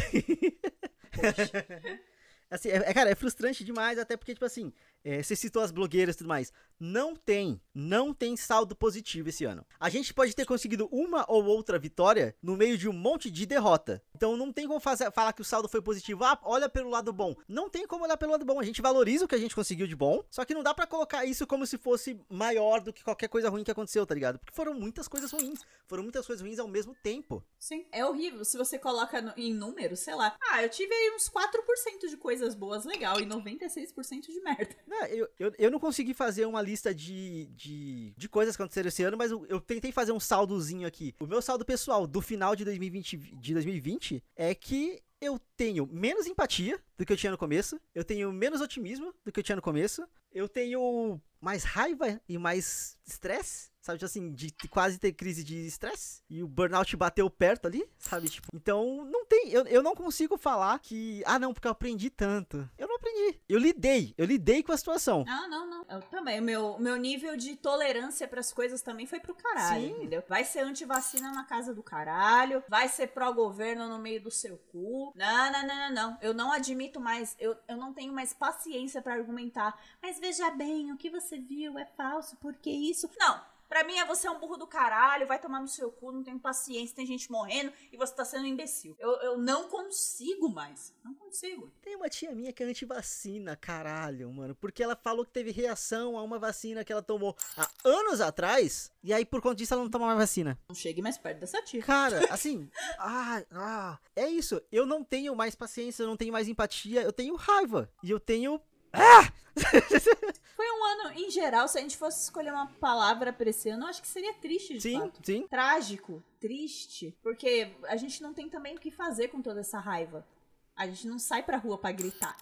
Assim, é, é, cara, é frustrante demais, até porque, tipo assim, É, você citou as blogueiras e tudo mais. Não tem, não tem saldo positivo esse ano. A gente pode ter conseguido uma ou outra vitória no meio de um monte de derrota. Então não tem como fazer, falar que o saldo foi positivo. Ah, olha pelo lado bom. Não tem como olhar pelo lado bom. A gente valoriza o que a gente conseguiu de bom, só que não dá para colocar isso como se fosse maior do que qualquer coisa ruim que aconteceu, tá ligado? Porque foram muitas coisas ruins. Foram muitas coisas ruins ao mesmo tempo. Sim. É horrível. Se você coloca no, em números, sei lá. Ah, eu tive aí uns 4% de coisas boas legal e 96% de merda. Não, eu, eu, eu não consegui fazer uma lista de, de, de coisas que aconteceram esse ano, mas eu, eu tentei fazer um saldozinho aqui. O meu saldo pessoal do final de 2020, de 2020 é que eu tenho menos empatia do que eu tinha no começo, eu tenho menos otimismo do que eu tinha no começo, eu tenho mais raiva e mais estresse sabe? Tipo assim, de quase ter crise de estresse. E o burnout bateu perto ali, sabe? Tipo, então não tem. Eu, eu não consigo falar que. Ah, não, porque eu aprendi tanto. Eu não aprendi. Eu lidei. Eu lidei com a situação. Ah, não, não. Eu também. O meu, meu nível de tolerância para as coisas também foi pro caralho, Sim. entendeu? Vai ser antivacina na casa do caralho. Vai ser pró-governo no meio do seu cu. Não, não, não, não, não. Eu não admito mais. Eu, eu não tenho mais paciência para argumentar. Mas veja bem, o que você viu é falso, porque isso. Não. Pra mim é você é um burro do caralho, vai tomar no seu cu, não tem paciência, tem gente morrendo e você tá sendo um imbecil. Eu, eu não consigo mais. Não consigo. Tem uma tia minha que é antivacina, caralho, mano. Porque ela falou que teve reação a uma vacina que ela tomou há anos atrás. E aí, por conta disso, ela não toma mais vacina. Não chegue mais perto dessa tia. Cara, assim, ah, ah, é isso. Eu não tenho mais paciência, eu não tenho mais empatia, eu tenho raiva. E eu tenho ah! Foi um ano, em geral, se a gente fosse escolher uma palavra pra esse ano, eu acho que seria triste, de sim, fato. Sim, Trágico, triste. Porque a gente não tem também o que fazer com toda essa raiva. A gente não sai pra rua para gritar.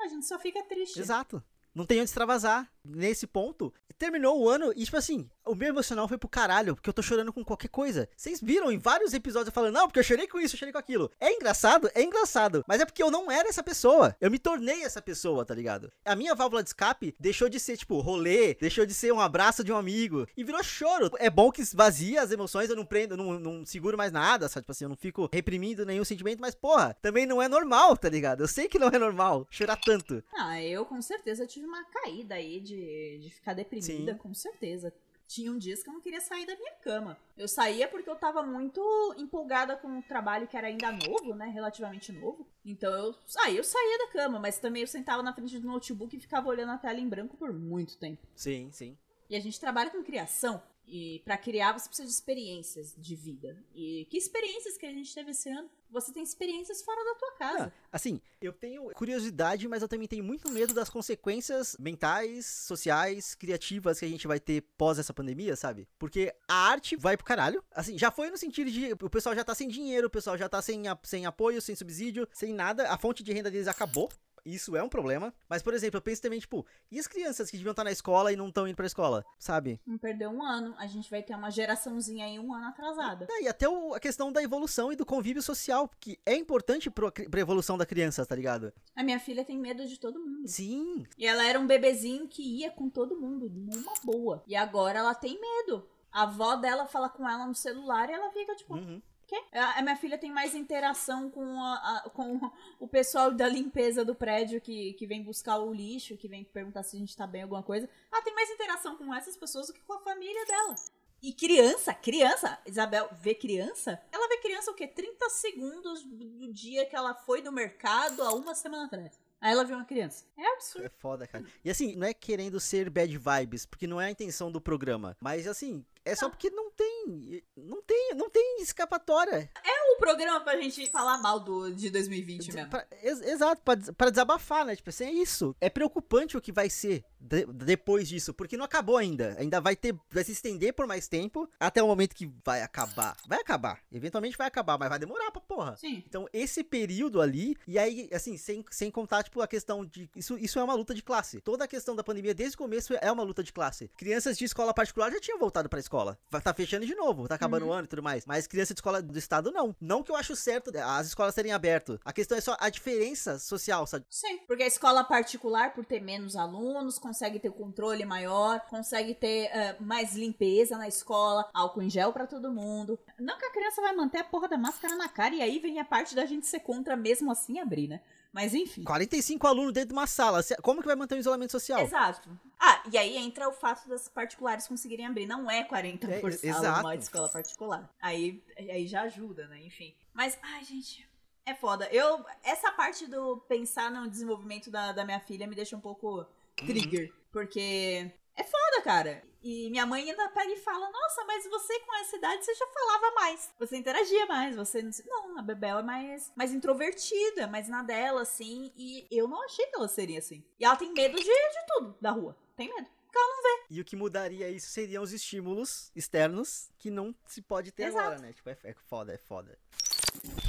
A gente só fica triste. Exato. Não tem onde extravasar. Nesse ponto, terminou o ano e, tipo assim, o meu emocional foi pro caralho, porque eu tô chorando com qualquer coisa. Vocês viram em vários episódios eu falando, não, porque eu chorei com isso, eu chorei com aquilo. É engraçado? É engraçado. Mas é porque eu não era essa pessoa. Eu me tornei essa pessoa, tá ligado? A minha válvula de escape deixou de ser, tipo, rolê, deixou de ser um abraço de um amigo e virou choro. É bom que esvazia as emoções, eu não prendo, não, não seguro mais nada, sabe? Tipo assim, eu não fico reprimindo nenhum sentimento, mas, porra, também não é normal, tá ligado? Eu sei que não é normal chorar tanto. Ah, eu com certeza tive uma caída aí de, de ficar deprimida, Sim. com certeza tinham dias que eu não queria sair da minha cama. Eu saía porque eu tava muito empolgada com o trabalho que era ainda novo, né? Relativamente novo. Então eu saía, eu saía da cama, mas também eu sentava na frente do notebook e ficava olhando a tela em branco por muito tempo. Sim, sim. E a gente trabalha com criação. E para criar você precisa de experiências de vida. E que experiências que a gente teve esse ano? Você tem experiências fora da tua casa. Ah, assim, eu tenho curiosidade, mas eu também tenho muito medo das consequências mentais, sociais, criativas que a gente vai ter pós essa pandemia, sabe? Porque a arte vai pro caralho. Assim, já foi no sentido de o pessoal já tá sem dinheiro, o pessoal já tá sem, sem apoio, sem subsídio, sem nada. A fonte de renda deles acabou isso é um problema. Mas, por exemplo, eu penso também, tipo, e as crianças que deviam estar na escola e não estão indo pra escola, sabe? Não perdeu um ano. A gente vai ter uma geraçãozinha aí um ano atrasada. É, e até o, a questão da evolução e do convívio social, que é importante pro, pra evolução da criança, tá ligado? A minha filha tem medo de todo mundo. Sim. E ela era um bebezinho que ia com todo mundo, numa boa. E agora ela tem medo. A avó dela fala com ela no celular e ela fica tipo. Uhum. Quê? A, minha filha tem mais interação com, a, a, com o pessoal da limpeza do prédio que, que vem buscar o lixo, que vem perguntar se a gente tá bem, alguma coisa. Ela tem mais interação com essas pessoas do que com a família dela. E criança, criança, Isabel vê criança? Ela vê criança o quê? 30 segundos do dia que ela foi no mercado há uma semana atrás. Aí ela viu uma criança. É absurdo. É foda, cara. E assim, não é querendo ser bad vibes, porque não é a intenção do programa. Mas assim, é só porque não tem. Não tem, não tem escapatória. É o programa pra gente falar mal do, de 2020 mesmo. Pra, ex, exato, pra, pra desabafar, né? Tipo assim, é isso. É preocupante o que vai ser de, depois disso, porque não acabou ainda. Ainda vai ter. Vai se estender por mais tempo até o momento que vai acabar. Vai acabar. Eventualmente vai acabar, mas vai demorar pra porra. Sim. Então, esse período ali, e aí, assim, sem, sem contar, tipo, a questão de. Isso, isso é uma luta de classe. Toda a questão da pandemia, desde o começo, é uma luta de classe. Crianças de escola particular já tinham voltado pra escola. Tá fechando de novo, tá acabando uhum. o ano e tudo mais. Mas criança de escola do estado não. Não que eu acho certo as escolas terem aberto. A questão é só a diferença social, sabe? Sim, porque a escola particular, por ter menos alunos, consegue ter controle maior, consegue ter uh, mais limpeza na escola, álcool em gel para todo mundo. Não que a criança vai manter a porra da máscara na cara e aí vem a parte da gente ser contra mesmo assim abrir, né? Mas enfim. 45 alunos dentro de uma sala. Como que vai manter o isolamento social? Exato. Ah, e aí entra o fato das particulares conseguirem abrir. Não é 40 é, por sala exato. uma escola particular. Aí, aí já ajuda, né? Enfim. Mas, ai, gente, é foda. Eu, essa parte do pensar no desenvolvimento da, da minha filha me deixa um pouco trigger. Uhum. Porque é foda, cara. E minha mãe ainda pega e fala: Nossa, mas você com essa idade você já falava mais. Você interagia mais. Você não. Não, a Bebel é mais, mais introvertida, mais na dela, assim. E eu não achei que ela seria assim. E ela tem medo de, de tudo da rua. Tem medo. Porque ela não vê. E o que mudaria isso seriam os estímulos externos que não se pode ter Exato. agora, né? Tipo, é, é foda, é foda.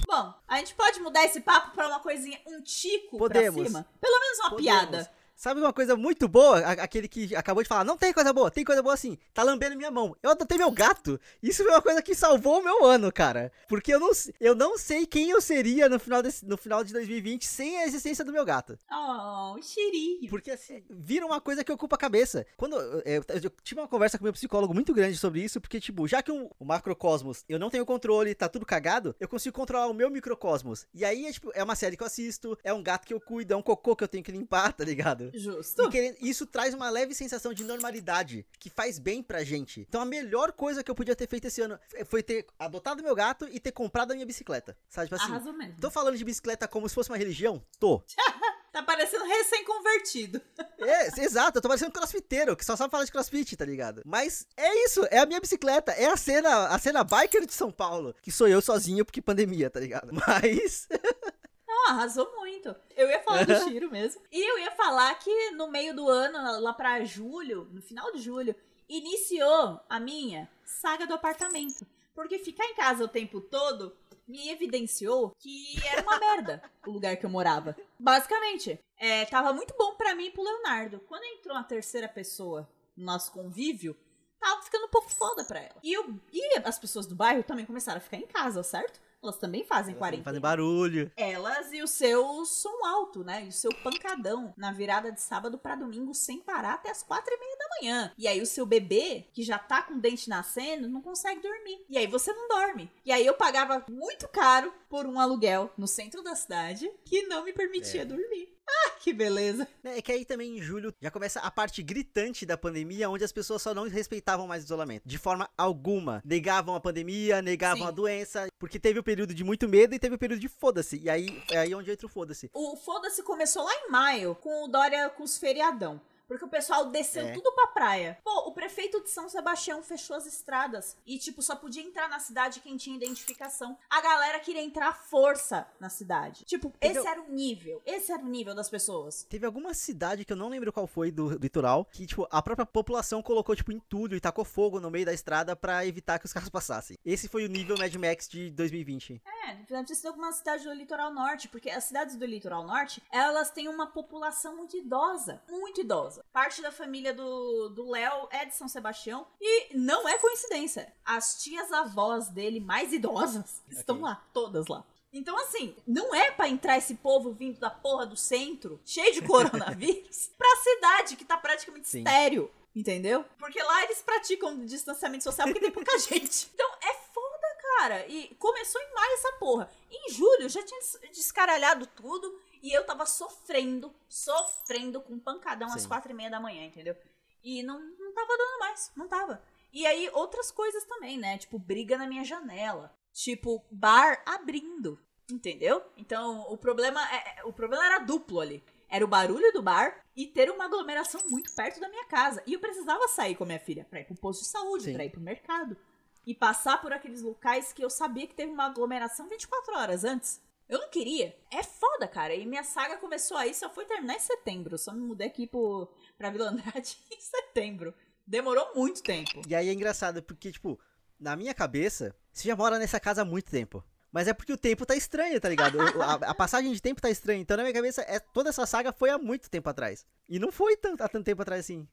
Bom, a gente pode mudar esse papo pra uma coisinha, um tico Podemos. pra cima? Pelo menos uma Podemos. piada. Sabe uma coisa muito boa? Aquele que acabou de falar, não tem coisa boa, tem coisa boa assim, tá lambendo minha mão. Eu adotei meu gato. Isso foi uma coisa que salvou o meu ano, cara. Porque eu não, eu não sei quem eu seria no final, desse, no final de 2020 sem a existência do meu gato. Oh, cheirinho. Porque assim, vira uma coisa que ocupa a cabeça. Quando eu, eu, eu tive uma conversa com meu psicólogo muito grande sobre isso, porque, tipo, já que um, o macrocosmos eu não tenho controle, tá tudo cagado, eu consigo controlar o meu microcosmos. E aí, é, tipo, é uma série que eu assisto, é um gato que eu cuido, é um cocô que eu tenho que limpar, tá ligado? Justo. E que, isso traz uma leve sensação de normalidade, que faz bem pra gente. Então a melhor coisa que eu podia ter feito esse ano foi ter adotado meu gato e ter comprado a minha bicicleta. Sabe, tipo assim, Arrasou mesmo. tô falando de bicicleta como se fosse uma religião? Tô. Tá parecendo recém-convertido. É, exato, eu tô parecendo crossfiteiro, que só sabe falar de crossfit, tá ligado? Mas é isso, é a minha bicicleta, é a cena, a cena biker de São Paulo, que sou eu sozinho porque pandemia, tá ligado? Mas arrasou muito. Eu ia falar do Shiro mesmo. E eu ia falar que no meio do ano, lá pra julho, no final de julho, iniciou a minha saga do apartamento. Porque ficar em casa o tempo todo me evidenciou que era uma merda o lugar que eu morava. Basicamente, é, tava muito bom para mim e pro Leonardo. Quando entrou uma terceira pessoa no nosso convívio, tava ficando um pouco foda pra ela. E, eu, e as pessoas do bairro também começaram a ficar em casa, certo? Elas também fazem quarentena. Fazem barulho. Elas e o seu som alto, né? E o seu pancadão na virada de sábado para domingo sem parar até as quatro e meia da manhã. E aí o seu bebê, que já tá com o dente nascendo, não consegue dormir. E aí você não dorme. E aí eu pagava muito caro por um aluguel no centro da cidade que não me permitia é. dormir. Ah, que beleza. É que aí também em julho já começa a parte gritante da pandemia, onde as pessoas só não respeitavam mais o isolamento. De forma alguma. Negavam a pandemia, negavam Sim. a doença, porque teve o período de muito medo e teve o período de foda-se. E aí é aí onde entra o foda-se. O foda-se começou lá em maio, com o Dória com os feriadão. Porque o pessoal desceu é. tudo pra praia. Pô, o prefeito de São Sebastião fechou as estradas. E, tipo, só podia entrar na cidade quem tinha identificação. A galera queria entrar à força na cidade. Tipo, Teve... esse era o nível. Esse era o nível das pessoas. Teve alguma cidade que eu não lembro qual foi do, do litoral, que, tipo, a própria população colocou, tipo, entulho e tacou fogo no meio da estrada para evitar que os carros passassem. Esse foi o nível Mad Max de 2020. É, deve ter sido alguma cidade do litoral norte, porque as cidades do litoral norte, elas têm uma população muito idosa. Muito idosa. Parte da família do Léo é de São Sebastião. E não é coincidência. As tias avós dele, mais idosas, estão okay. lá, todas lá. Então, assim, não é para entrar esse povo vindo da porra do centro, cheio de coronavírus, pra cidade que tá praticamente Sim. estéreo. Entendeu? Porque lá eles praticam distanciamento social porque tem pouca gente. Então é foda, cara. E começou em maio essa porra. Em julho já tinha descaralhado tudo. E eu tava sofrendo, sofrendo com pancadão Sim. às quatro e meia da manhã, entendeu? E não, não tava dando mais, não tava. E aí, outras coisas também, né? Tipo, briga na minha janela. Tipo, bar abrindo. Entendeu? Então, o problema, é, é, o problema era duplo ali. Era o barulho do bar e ter uma aglomeração muito perto da minha casa. E eu precisava sair com a minha filha pra ir pro posto de saúde, Sim. pra ir pro mercado. E passar por aqueles locais que eu sabia que teve uma aglomeração 24 horas antes. Eu não queria. É foda, cara. E minha saga começou aí, só foi terminar em setembro. Só me mudei aqui pro, pra Vila Andrade em setembro. Demorou muito tempo. E aí é engraçado, porque, tipo, na minha cabeça, você já mora nessa casa há muito tempo. Mas é porque o tempo tá estranho, tá ligado? a, a, passagem de tempo tá estranha. Então, na minha cabeça, é, toda essa saga foi há muito tempo atrás. E não foi tanto, há tanto tempo atrás assim.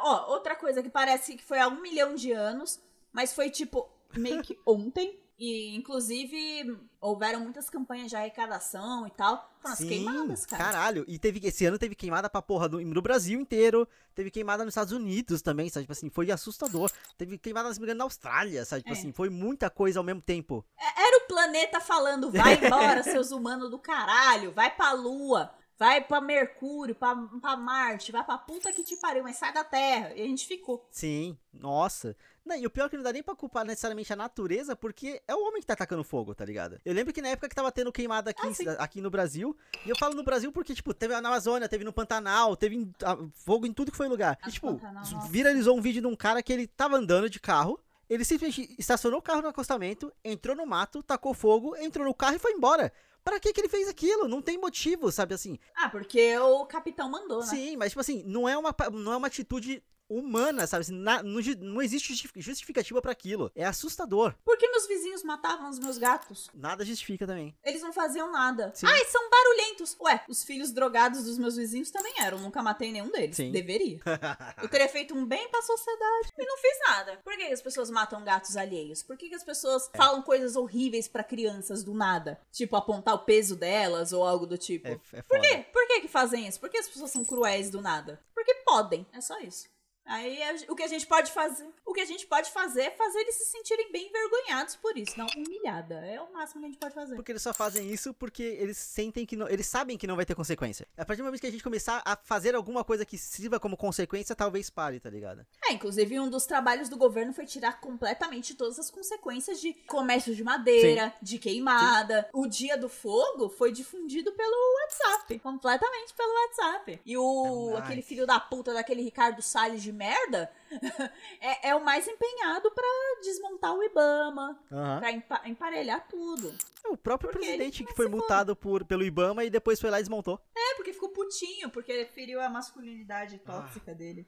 Ó, outra coisa que parece que foi há um milhão de anos, mas foi tipo meio que ontem E, inclusive, houveram muitas campanhas de arrecadação e tal. Foram as queimadas, cara. Caralho, e teve esse ano teve queimada pra porra no, no Brasil inteiro, teve queimada nos Estados Unidos também, sabe? Tipo assim, foi assustador. Teve queimada, se me engano, na Austrália, sabe? Tipo É. assim, foi muita coisa ao mesmo tempo. Era o planeta falando, vai embora, seus humanos do caralho, vai pra Lua, vai pra Mercúrio, pra, pra Marte, vai pra puta que te pariu, mas sai da Terra. E a gente ficou. Sim, nossa. Não, e o pior é que não dá nem pra culpar necessariamente a natureza, porque é o homem que tá atacando fogo, tá ligado? Eu lembro que na época que tava tendo queimada aqui, Ah, aqui no Brasil, e eu falo no Brasil porque, tipo, teve na Amazônia, teve no Pantanal, teve em- a- fogo em tudo que foi lugar. Ah, E, tipo, Pantanal, nossa. viralizou um vídeo de um cara que ele tava andando de carro, ele simplesmente estacionou o carro no acostamento, entrou no mato, tacou fogo, entrou no carro e foi embora. Pra que que ele fez aquilo? Não tem motivo, sabe assim? Ah, porque o capitão mandou, né? Sim, mas tipo assim, não é uma, não é uma atitude humana, sabe? Assim, na- não, não existe justifi- justificativa pra aquilo. É assustador. Por que meus vizinhos matavam os meus gatos? Nada justifica também. Eles não faziam nada. Sim. Ai, são barulhentos. Ué, os filhos drogados dos meus vizinhos também eram. Nunca matei nenhum deles. Sim. Deveria. Eu teria feito um bem pra sociedade e não fiz nada. Por que as pessoas matam gatos alheios? Por que, as pessoas É. falam coisas horríveis pra crianças do nada? Tipo, apontar o peso delas ou algo do tipo. É, é Por quê? Por que que fazem isso? Por que as pessoas são cruéis do nada? Porque podem. É só isso. Aí o que a gente pode fazer, o que a gente pode fazer é fazer eles se sentirem bem envergonhados por isso, não humilhada. É o máximo que a gente pode fazer. Porque eles só fazem isso porque eles sentem que não. Eles sabem que não vai ter consequência. A partir do momento que a gente começar a fazer alguma coisa que sirva como consequência, talvez pare, tá ligado? É, inclusive um dos trabalhos do governo foi tirar completamente todas as consequências de comércio de madeira, de queimada. O dia do fogo foi difundido pelo WhatsApp, completamente pelo WhatsApp. E o Nice. aquele filho da puta daquele Ricardo Salles de merda é, é o mais empenhado pra desmontar o IBAMA, Aham. pra empa- emparelhar tudo. É o próprio Porque presidente que foi for. multado por, pelo Ibama e depois foi lá e desmontou. É, porque ficou putinho, porque feriu a masculinidade Ah. tóxica dele.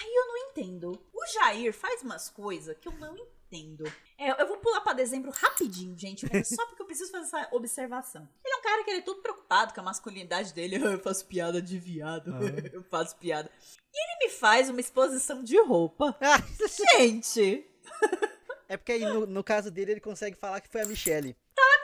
Aí eu não entendo. O Jair faz umas coisas que eu não entendo. É, eu vou pular pra dezembro rapidinho, gente, é só porque eu preciso fazer essa observação. Ele é um cara que ele é todo preocupado com a masculinidade dele. "Ah, Eu faço piada de viado. eu faço piada. E ele me faz uma exposição de roupa. Ah, Gente, é porque aí no, no caso dele ele consegue falar que foi a Michelle.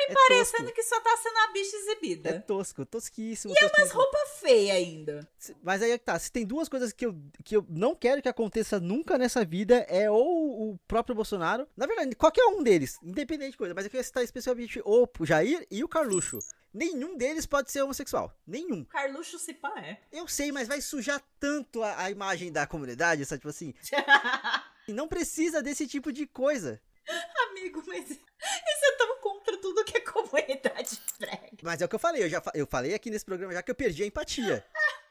Me parecendo que só tá sendo a bicha É exibida. tosco, tosquíssimo. E é umas tosquíssimo. roupas feias ainda. Mas aí é que tá, se tem duas coisas que eu, que eu não quero que aconteça nunca nessa vida, é ou o próprio Bolsonaro, na verdade, qualquer um deles, independente de coisa, mas eu queria citar especialmente o Jair e o Carluxo. Nenhum deles pode ser homossexual. Nenhum. Carluxo se pá é. Eu sei, mas vai sujar tanto a, a imagem da comunidade, sabe? Tipo assim, e não precisa desse tipo de coisa. Amigo, mas isso é tão contra tudo que é comunidade drag. Mas é o que eu falei, eu já eu falei aqui nesse programa já que eu perdi a empatia.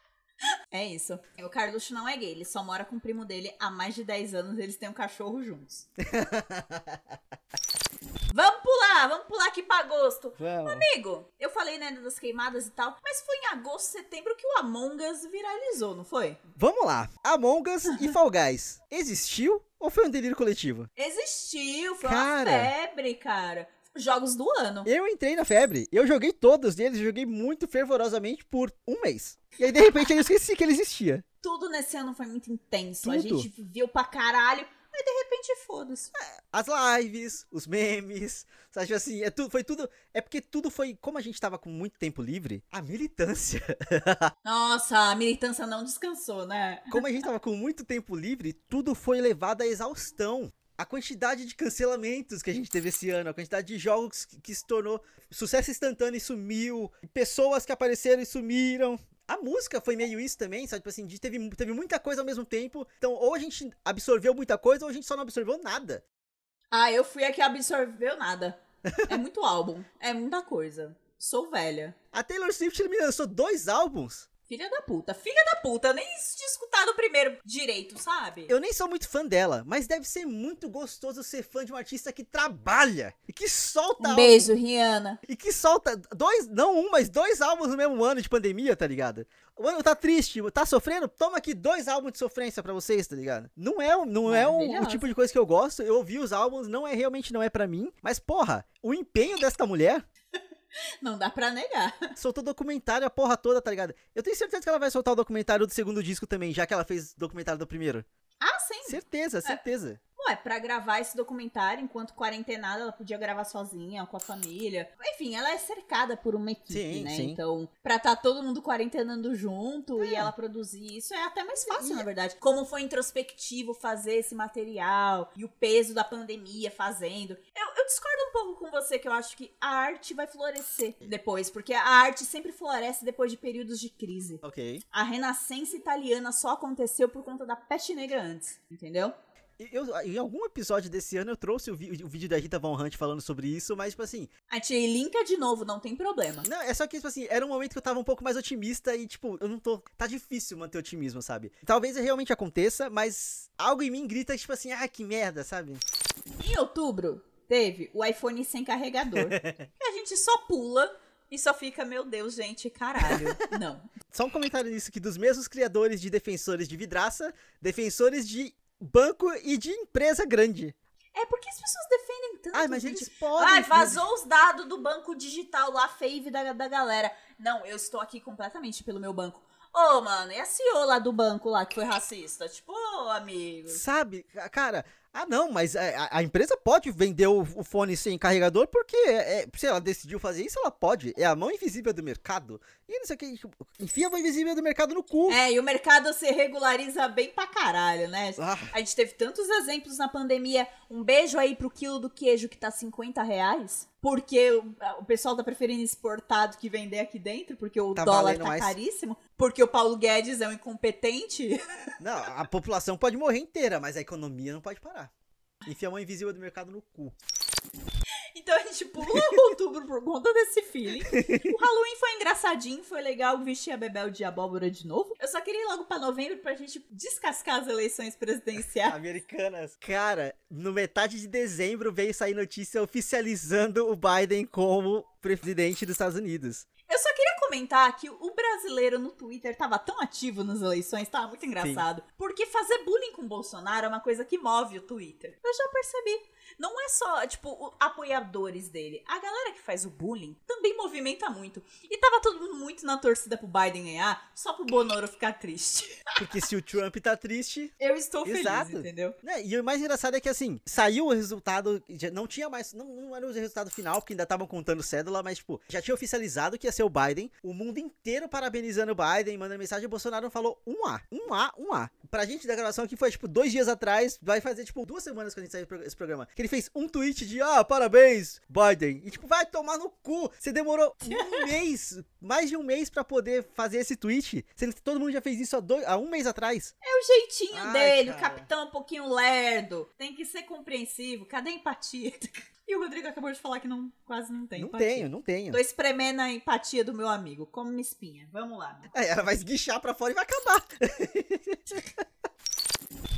É isso. O Carluxo não é gay, ele só mora com o primo dele há mais de 10 anos, eles têm um cachorro juntos. Vamos pular, vamos pular aqui pra agosto. Vamos. Amigo, eu falei, né, das queimadas e tal, mas foi em agosto, setembro que o Among Us viralizou, não foi? Vamos lá. Among Us e Fall Guys. Existiu ou foi um delírio coletivo? Existiu, foi Cara. uma febre, cara. Jogos do ano. Eu entrei na febre. Eu joguei todos eles, joguei muito fervorosamente por um mês. E aí, de repente, eu esqueci que ele existia. Tudo nesse ano foi muito intenso. A Tudo. gente viu pra caralho. Aí, de repente, foda-se. As lives, os memes, sabe assim, é tudo, foi tudo. É porque tudo foi. Como a gente tava com muito tempo livre, a militância. Nossa, a militância não descansou, né? Como a gente tava com muito tempo livre, tudo foi levado à exaustão. A quantidade de cancelamentos que a gente teve esse ano, a quantidade de jogos que, que se tornou sucesso instantâneo e sumiu, pessoas que apareceram e sumiram. A música foi meio isso também, sabe? Tipo assim, teve, teve muita coisa ao mesmo tempo. Então, ou a gente absorveu muita coisa, ou a gente só não absorveu nada. Ah, eu fui a que absorveu nada. É muito álbum. É muita coisa. Sou velha. A Taylor Swift me lançou dois álbuns. Filha da puta. Filha da puta. Nem tinha escutado o primeiro direito, sabe? Eu nem sou muito fã dela, mas deve ser muito gostoso ser fã de um artista que trabalha e que solta Um álbum- beijo, Rihanna. E que solta dois, não um, mas dois álbuns no mesmo ano de pandemia, tá ligado? O ano tá triste, tá sofrendo? Toma aqui dois álbuns de sofrência pra vocês, tá ligado? Não é, o- não é o, o tipo de coisa que eu gosto. Eu ouvi os álbuns, não é realmente não é pra mim. Mas porra, o empenho desta mulher Não dá pra negar. soltou documentário a porra toda, tá ligado? Eu tenho certeza que ela vai soltar o documentário do segundo disco também, já que ela fez documentário do primeiro. Ah, sim. Certeza, certeza. Ué, pra gravar esse documentário, enquanto quarentenada, ela podia gravar sozinha, com a família. Enfim, ela é cercada por uma equipe, Sim, né? sim. Então, pra tá todo mundo quarentenando junto É. e ela produzir isso é até mais fácil, na verdade. Como foi introspectivo fazer esse material e o peso da pandemia fazendo. Eu, eu discordo um pouco com você, que eu acho que a arte vai florescer depois, porque a arte sempre floresce depois de períodos de crise. Ok. A renascença italiana só aconteceu por conta da peste negra antes, entendeu? Eu, em algum episódio desse ano eu trouxe o, vi- o vídeo da Rita Von Hunt falando sobre isso, mas, tipo assim, A gente linka de novo, não tem problema. não, é só que, tipo assim, era um momento que eu tava um pouco mais otimista e, tipo, eu não tô. Tá difícil manter otimismo, sabe? Talvez realmente aconteça, mas algo em mim grita, tipo assim, ah, que merda, sabe? Em outubro, teve o iPhone sem carregador. e a gente só pula e só fica, meu Deus, gente, caralho. Não. Só um comentário nisso que dos mesmos criadores de defensores de vidraça, defensores de banco e de empresa grande. É porque as pessoas defendem tanto. Ai, mas gente. eles podem. Ai, vazou os dados do banco digital lá, fave da, da galera. Não, eu estou aqui completamente pelo meu banco. Ô, mano, e a CEO lá do banco lá que foi racista? Tipo, ô, amigo. Sabe, ca- cara, ah não, mas a, a- a empresa pode vender o, o fone sem carregador porque, é, se ela decidiu fazer isso, ela pode. É a mão invisível do mercado. E não sei o que, tipo, enfia a invisível do mercado no cu. É, e o mercado se regulariza bem pra caralho, né? Ah, A gente teve tantos exemplos na pandemia. Um beijo aí pro quilo do queijo que tá 50 reais. Porque o, pessoal tá preferindo exportar do que vender aqui dentro, porque o Tá dólar tá mais. caríssimo. Porque o Paulo Guedes é um incompetente. não, a população pode morrer inteira, mas a economia não pode parar. Enfia a mão invisível do mercado no cu. Então a gente pula outubro por conta desse feeling. O Halloween foi engraçadinho, foi legal vestir a Bebel de abóbora de novo. Eu só queria ir logo pra novembro pra gente descascar as eleições presidenciais. Americanas. Cara, no metade de dezembro veio sair notícia oficializando o Biden como presidente dos Estados Unidos. Eu só queria comentar que o brasileiro no Twitter tava tão ativo nas eleições, tava muito engraçado. Porque fazer bullying com o Bolsonaro é uma coisa que move o Twitter. Eu já percebi. Não é só, tipo, apoiadores dele. A galera que faz o bullying também movimenta muito. E tava todo mundo muito na torcida pro Biden ganhar, só pro Bonoro ficar triste. Porque se o Trump tá triste, Eu estou feliz, Exato. entendeu? Né, E o mais engraçado é que assim, saiu o resultado, não tinha mais, não, não era o resultado final, porque ainda estavam contando cédula, mas tipo, já tinha oficializado que ia ser o Biden, o mundo inteiro parabenizando o Biden, mandando mensagem, o Bolsonaro falou um A, um A, um A. Pra gente da gravação aqui foi tipo dois dias atrás, vai fazer tipo duas semanas que a gente saiu esse programa, que ele fez um tweet de, ah, parabéns, Biden, e tipo, vai tomar no cu, você demorou um mês, mais de um mês pra poder fazer esse tweet, sendo que todo mundo já fez isso há, dois, há um mês atrás. É o jeitinho Ai, dele, o cara. capitão é um pouquinho lerdo. Tem que ser compreensivo. Cadê a empatia? E o Rodrigo acabou de falar que não, quase não tem não empatia. tenho, não tenho. Tô espremendo a empatia do meu amigo. Como uma espinha. Vamos lá. É, ela vai esguichar pra fora e vai acabar.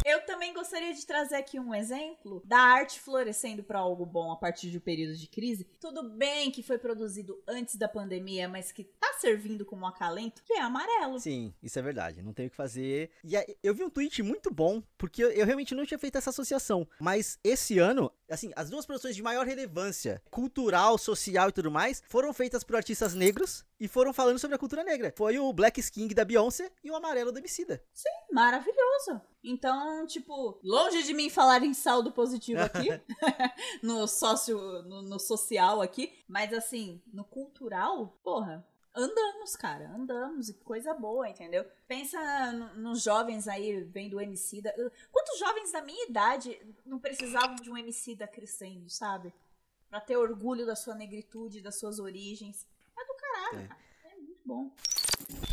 Eu também gostaria de trazer aqui um exemplo da arte florescendo para algo bom a partir de um período de crise. Tudo bem que foi produzido antes da pandemia, mas que tá servindo como acalento, que é amarelo. Sim, isso é verdade. Não tem o que fazer. E aí, eu vi um tweet muito bom, porque eu realmente não tinha feito essa associação. Mas esse ano, assim, as duas produções de maior relevância cultural, social e tudo mais foram feitas por artistas negros e foram falando sobre a cultura negra. Foi o Black Skin da Beyoncé e o Amarelo da Emicida. Maravilhoso. Então, tipo, longe de mim falar em saldo positivo aqui, no sócio, no, no social aqui, mas assim, no cultural, porra, andamos, cara, andamos, e coisa boa, entendeu? Pensa no- nos jovens aí vendo o MC da... Quantos jovens da minha idade não precisavam de um MC da crescendo, sabe? Pra ter orgulho da sua negritude, das suas origens. É do caralho, É. cara. É muito bom.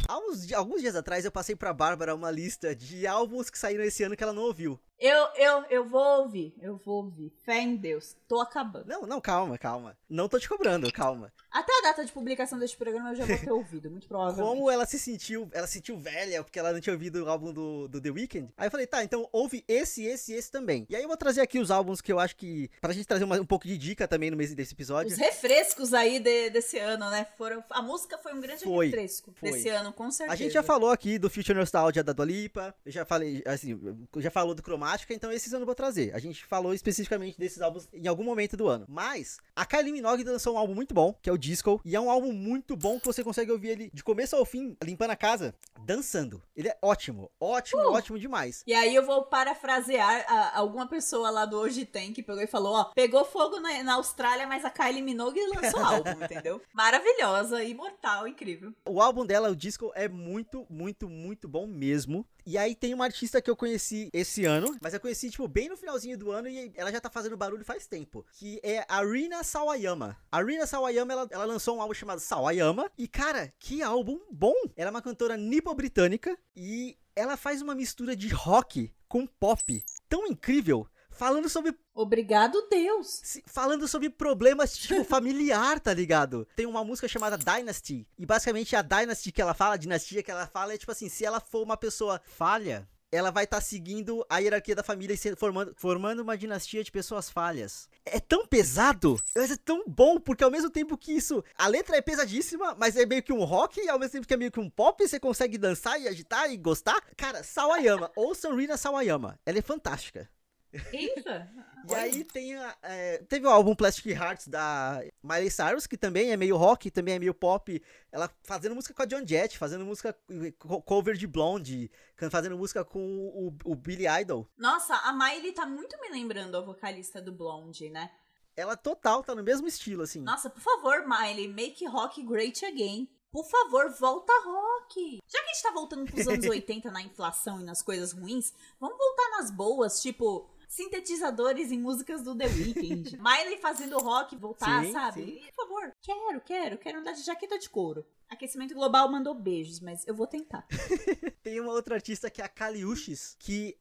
Há uns, di- alguns dias atrás eu passei pra Bárbara uma lista de álbuns que saíram esse ano que ela não ouviu. Eu, eu, eu vou ouvir, eu vou ouvir. Fé em Deus, tô acabando. Não, não, calma, calma. Não tô te cobrando, calma. Até a data de publicação deste programa eu já vou ter ouvido, muito provavelmente. Como ela se sentiu, ela se sentiu velha porque ela não tinha ouvido o álbum do, do The Weeknd. Aí eu falei, tá, então ouve esse, esse e esse também. E aí eu vou trazer aqui os álbuns que eu acho que. Pra gente trazer uma- um pouco de dica também no mês desse episódio. Os refrescos aí de- desse ano, né? Foram, a música foi um grande Foi, refresco foi. desse ano, com certeza. A gente já falou aqui do Future Nostalgia da Dua Lipa. Eu já falei, assim, já falou do Chromatica temática, então esses eu não vou trazer. A gente falou especificamente desses álbuns em algum momento do ano. Mas a Kylie Minogue lançou um álbum muito bom, que é o Disco, e é um álbum muito bom que você consegue ouvir ele de começo ao fim, limpando a casa, dançando. Ele é ótimo, ótimo, uh. ótimo demais. E aí eu vou parafrasear a, alguma pessoa lá do Hoje Tem que pegou e falou, ó, pegou fogo na, na Austrália, mas a Kylie Minogue lançou álbum, entendeu? Maravilhosa, imortal, incrível. O álbum dela, o Disco, é muito, muito, muito bom mesmo. E aí tem uma artista que eu conheci esse ano, mas eu conheci, tipo, bem no finalzinho do ano e ela já tá fazendo barulho faz tempo. Que é a Rina Sawayama. A Rina Sawayama, ela, ela lançou um álbum chamado Sawayama. E, cara, que álbum bom! Ela é uma cantora nipo-britânica e ela faz uma mistura de rock com pop tão incrível falando sobre. Obrigado, Deus! Falando sobre problemas, tipo, familiar, tá ligado? Tem uma música chamada Dynasty. E basicamente a Dynasty que ela fala, a dinastia que ela fala, é tipo assim: se ela for uma pessoa falha, ela vai estar tá seguindo a hierarquia da família e formando, formando uma dinastia de pessoas falhas. É tão pesado, mas é tão bom, porque ao mesmo tempo que isso. A letra é pesadíssima, mas é meio que um rock, e ao mesmo tempo que é meio que um pop, você consegue dançar e agitar e gostar. Cara, Sawayama, ou Rina Sawayama. Ela é fantástica. E aí tem a, é, teve o álbum Plastic Hearts da Miley Cyrus, que também é meio rock, também é meio pop. Ela fazendo música com a John Jett, fazendo música cover de Blonde, fazendo música com o, o Billy Idol. Nossa, a Miley tá muito me lembrando a vocalista do Blonde, né? Ela total tá no mesmo estilo, assim. Nossa, por favor, Miley, make rock great again. Por favor, volta rock. Já que a gente tá voltando pros anos 80 na inflação e nas coisas ruins, vamos voltar nas boas, tipo sintetizadores em músicas do The Weeknd. Miley fazendo rock voltar, sim, sabe? Sim. Por favor, quero, quero, quero andar de jaqueta de couro. Aquecimento Global mandou beijos, mas eu vou tentar. Tem uma outra artista que é a Kaliushis, que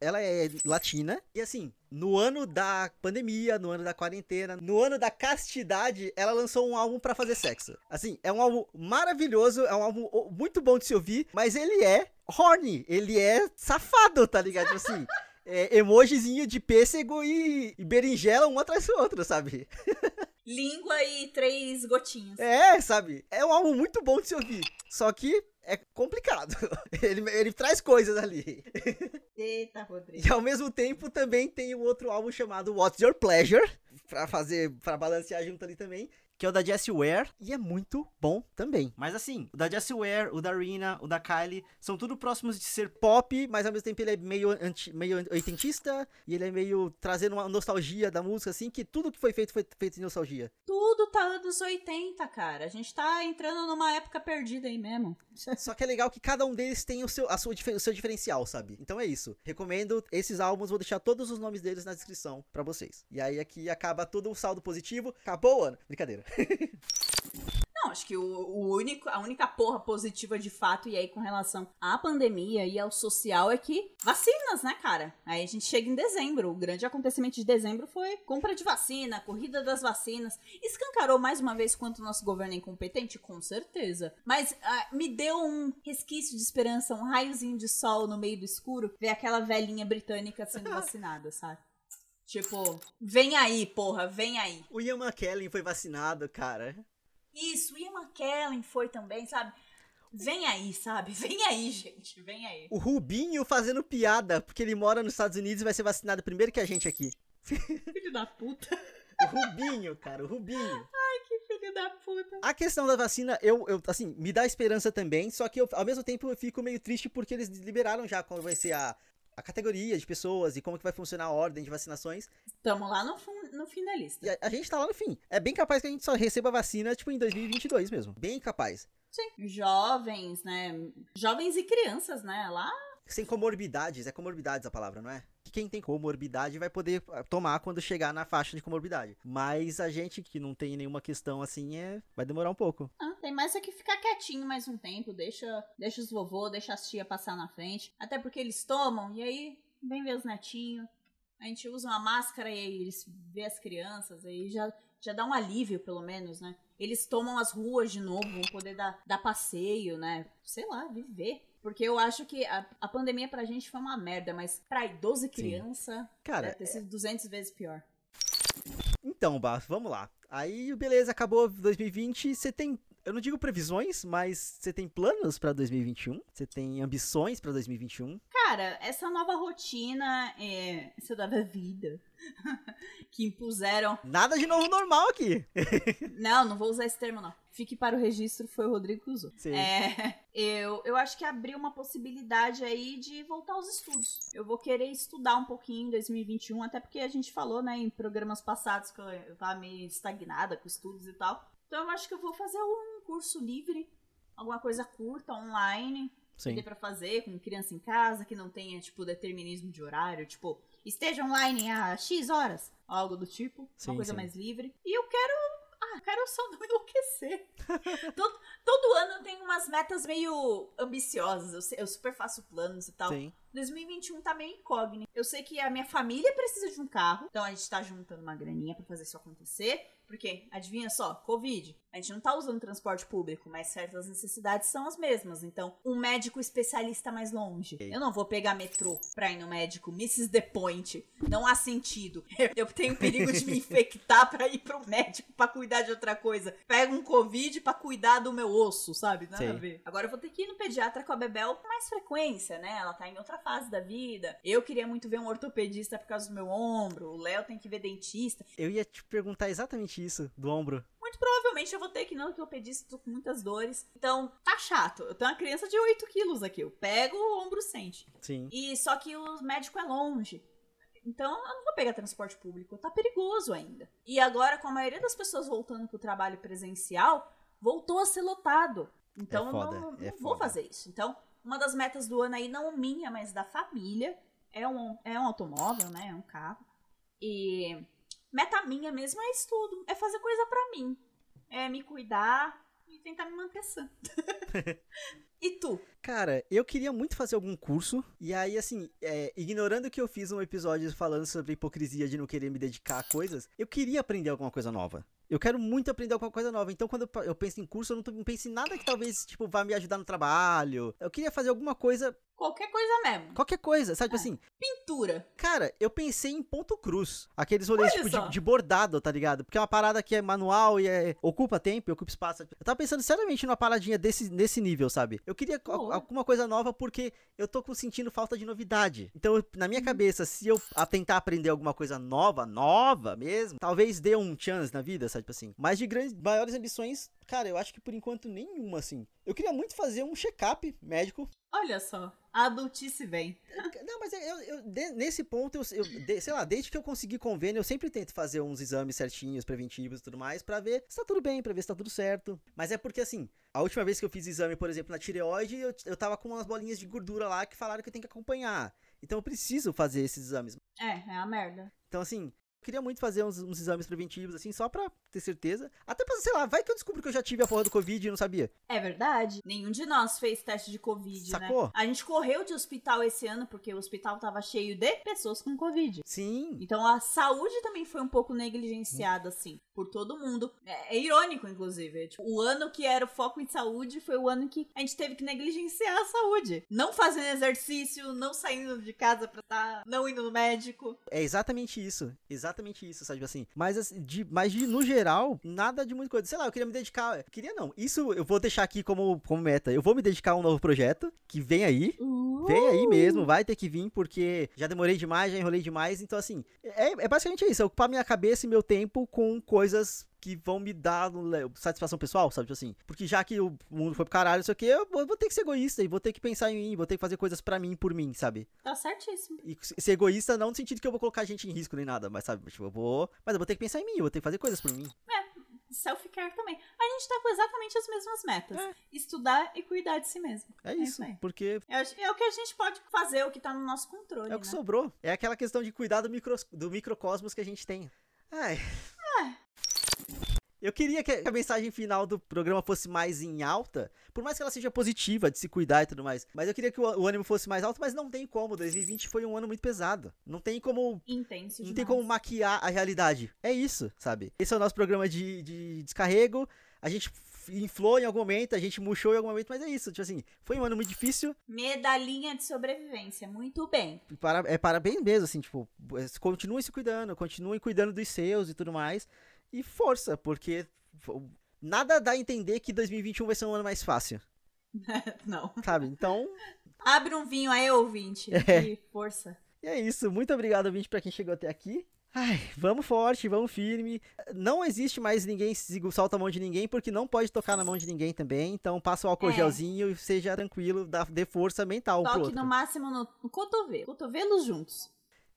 ela é latina e assim, no ano da pandemia, no ano da quarentena, no ano da castidade, ela lançou um álbum para fazer sexo. Assim, é um álbum maravilhoso, é um álbum muito bom de se ouvir, mas ele é horny, ele é safado, tá ligado? Assim, é, emojizinho de pêssego e, e berinjela um atrás do outro, sabe? Língua e três gotinhas. É, sabe? É um álbum muito bom de se ouvir. Só que é complicado. Ele, ele traz coisas ali. Eita, Rodrigo. E ao mesmo tempo também tem o um outro álbum chamado What's Your Pleasure? Pra fazer, pra balancear junto ali também que é o da Jessie Ware, e é muito bom também. Mas assim, o da Jessie Ware, o da Rina, o da Kylie, são tudo próximos de ser pop, mas ao mesmo tempo ele é meio, anti, meio oitentista, e ele é meio trazendo uma nostalgia da música, assim, que tudo que foi feito foi feito em nostalgia. Tudo tá anos 80, cara. A gente tá entrando numa época perdida aí mesmo. Só que é legal que cada um deles tem o seu, a sua, o seu diferencial, sabe? Então é isso. Recomendo esses álbuns, vou deixar todos os nomes deles na descrição para vocês. E aí aqui acaba todo o saldo positivo. Acabou o ano. Brincadeira. Não, acho que o, o, único, a única porra positiva de fato, e aí com relação à pandemia e ao social, é que vacinas, né, cara? Aí a gente chega em dezembro. O grande acontecimento de dezembro foi compra de vacina, corrida das vacinas. Escancarou mais uma vez quanto o nosso governo é incompetente? Com certeza. Mas uh, me deu um resquício de esperança, um raiozinho de sol no meio do escuro, ver aquela velhinha britânica sendo vacinada, sabe? Tipo, vem aí, porra, vem aí. O Ian McKellen foi vacinado, cara. Isso, o Ian McKellen foi também, sabe? Vem aí, sabe? Vem aí, gente, vem aí. O Rubinho fazendo piada, porque ele mora nos Estados Unidos e vai ser vacinado primeiro que a gente aqui. Filho da puta. O Rubinho, cara, o Rubinho. Ai, que filho da puta. A questão da vacina, eu, eu assim, me dá esperança também, só que eu, ao mesmo tempo eu fico meio triste porque eles liberaram já qual vai ser a, a categoria de pessoas e como que vai funcionar a ordem de vacinações. Estamos lá no, no fim da lista. A, a, gente tá lá no fim. É bem capaz que a gente só receba a vacina, tipo, em 2022 mesmo. Bem capaz. Sim. Jovens, né? Jovens e crianças, né? Lá. Sem comorbidades. É comorbidades a palavra, não é? quem tem comorbidade vai poder ah, tomar quando chegar na faixa de comorbidade. Mas a gente que não tem nenhuma questão assim, é, vai demorar um pouco. Ah, tem mais é que ficar quietinho mais um tempo, deixa, deixa os vovô, deixa as tia passar na frente. Até porque eles tomam e aí vem ver os netinhos. A gente usa uma máscara e aí eles vê as crianças, aí já, já dá um alívio, pelo menos, né? Eles tomam as ruas de novo, vão poder dar, dar passeio, né? Sei lá, viver. Porque eu acho que a, a pandemia pra gente foi uma merda, mas pra idoso e criança, Cara, deve ter sido 200 vezes pior. Então, Bafo, vamos lá. Aí, beleza, acabou 2020. Você tem eu não digo previsões, mas você tem planos pra 2021? Você tem ambições pra 2021? Cara, essa nova rotina, é, essa nova vida que impuseram. Nada de novo normal aqui. não, não vou usar esse termo, não. Fique para o registro, foi o Rodrigo que usou. Sim. É, eu, eu acho que abriu uma possibilidade aí de voltar aos estudos. Eu vou querer estudar um pouquinho em 2021, até porque a gente falou, né, em programas passados que eu tava meio estagnada com estudos e tal. Então eu acho que eu vou fazer um curso livre, alguma coisa curta, online, que Sim. dê pra fazer com criança em casa, que não tenha, tipo, determinismo de horário, tipo, esteja online a X horas, algo do tipo, Sim, uma coisa sim. mais livre. E eu quero, ah, quero só não enlouquecer. todo, todo ano eu tenho umas metas meio ambiciosas, eu, eu super faço planos e tal. Sim. 2021 tá meio incógnito. Eu sei que a minha família precisa de um carro, então a gente tá juntando uma graninha pra fazer isso acontecer. Porque, adivinha só, Covid. A gente não tá usando transporte público, mas certas necessidades são as mesmas. Então, um médico especialista mais longe. Eu não vou pegar metrô pra ir no médico, Mrs. The Point. Não há sentido. Eu, tenho perigo de me infectar pra ir pro médico pra cuidar de outra coisa. Pego um Covid pra cuidar do meu osso, sabe? Nada Sim. a ver. Agora eu vou ter que ir no pediatra com a Bebel com mais frequência, né? Ela tá em outra fase da vida. Eu queria muito ver um ortopedista por causa do meu ombro. O Léo tem que ver dentista. Eu ia te perguntar exatamente isso, do ombro. Muito provavelmente eu vou ter que ir no ortopedista, tô com muitas dores. Então, tá chato. Eu tenho uma criança de 8 quilos aqui. Eu pego, o ombro sente. Sim. E só que o médico é longe. Então, eu não vou pegar transporte público. Tá perigoso ainda. E agora, com a maioria das pessoas voltando pro trabalho presencial, voltou a ser lotado. Então, É eu foda, não, é não vou fazer isso. Então, uma das metas do ano aí, não minha, mas da família, é um, é um automóvel, né? É um carro. E meta minha mesmo é estudo. É fazer coisa pra mim. É me cuidar e tentar me manter sã. e tu? Cara, eu queria muito fazer algum curso, e aí, assim, é, ignorando que eu fiz um episódio falando sobre a hipocrisia de não querer me dedicar a coisas, eu queria aprender alguma coisa nova. Eu quero muito aprender alguma coisa nova. Então, quando eu, penso em curso, eu não, tô- não penso em nada que talvez, tipo, vá me ajudar no trabalho. Eu queria fazer alguma coisa, Qualquer coisa mesmo. qualquer coisa, sabe? Tipo É. assim, Pintura. cara, eu pensei em ponto cruz. Aqueles rolês, tipo, de, de bordado, tá ligado? Porque é uma parada que é manual e é, ocupa tempo e ocupa espaço. Eu tava pensando seriamente numa paradinha desse, nesse nível, sabe? Eu queria Boa. alguma coisa nova porque eu tô sentindo falta de novidade. Então, na minha Uhum. cabeça, se eu tentar aprender alguma coisa nova, nova mesmo, talvez dê um chance na vida, sabe? Tipo assim. Mas de grandes, maiores ambições, cara, eu acho que por enquanto nenhuma, assim. Eu queria muito fazer um check-up médico Olha só, a adultice vem. não, mas eu, eu- de- nesse ponto, eu, eu de- sei lá, desde que eu consegui convênio, eu sempre tento fazer uns exames certinhos, preventivos e tudo mais, pra ver se tá tudo bem, pra ver se tá tudo certo. Mas é porque, assim, a última vez que eu fiz exame, por exemplo, na tireoide, eu, eu tava com umas bolinhas de gordura lá que falaram que eu tenho que acompanhar. Então eu preciso fazer esses exames. É, é a merda. Então, assim, queria muito fazer uns, uns exames preventivos, assim, só pra ter certeza. Até pra, sei lá, vai que eu descubro que eu já tive a porra do Covid e não sabia. É verdade. Nenhum de nós fez teste de Covid, Sacou? né? A gente correu de hospital esse ano porque o hospital tava cheio de pessoas com Covid. Sim. Então a saúde também foi um pouco negligenciada, assim, por todo mundo. É, é irônico, inclusive. Tipo, o ano que era o foco em saúde foi o ano que a gente teve que negligenciar a saúde. Não fazendo exercício, não saindo de casa pra estar, não indo no médico. É exatamente isso. Exatamente isso, sabe? Assim, mas, assim, de, mas de, no geral, nada de muita coisa. Sei lá, eu queria me dedicar. Queria não. Isso eu vou deixar aqui como, como meta. Eu vou me dedicar a um novo projeto que vem aí. Vem aí mesmo, vai ter que vir, porque já demorei demais, já enrolei demais. Então, assim, é, é basicamente isso. É ocupar minha cabeça e meu tempo com coisas que vão me dar satisfação pessoal, sabe? Tipo assim, porque já que o mundo foi pro caralho, isso aqui, eu vou ter que ser egoísta e vou ter que pensar em mim, vou ter que fazer coisas pra mim, por mim, sabe? Tá certíssimo. E ser egoísta não no sentido que eu vou colocar gente em risco nem nada, mas sabe, tipo, eu vou. Mas eu vou ter que pensar em mim, eu vou ter que fazer coisas por mim. Self-care também. A gente tá com exatamente as mesmas metas. É. Estudar e cuidar de si mesmo. É, É isso, aí. porque É, o- é que a gente pode fazer, o que tá no nosso controle, é o que né? sobrou. É aquela questão de cuidar do, micro, do microcosmos que a gente tem. Ai. Eu queria que a mensagem final do programa fosse mais em alta, por mais que ela seja positiva, de se cuidar e tudo mais. Mas eu queria que o, ânimo fosse mais alto, mas não tem como. 2020 foi um ano muito pesado. Não tem como Intenso Não demais. tem como maquiar a realidade. É isso, sabe? Esse é o nosso programa de, de descarrego. A gente inflou em algum momento, a gente murchou em algum momento, mas é isso. Tipo assim, foi um ano muito difícil. Medalhinha de sobrevivência. Muito bem. Para, é parabéns mesmo, assim, tipo, é, continuem se cuidando, continuem cuidando dos seus e tudo mais. E força, porque nada dá a entender que 2021 vai ser um ano mais fácil, Não. sabe? Então, Abre um vinho aí, ouvinte. É. Que força. E é isso. Muito obrigado, ouvinte, pra quem chegou até aqui. Ai, vamos forte, vamos firme. Não existe mais ninguém solta a mão de ninguém, porque não pode tocar na mão de ninguém também. Então passa o álcool É. gelzinho e seja tranquilo, dá, dê força mental Toque no máximo no, no cotovelo. Cotovelos juntos.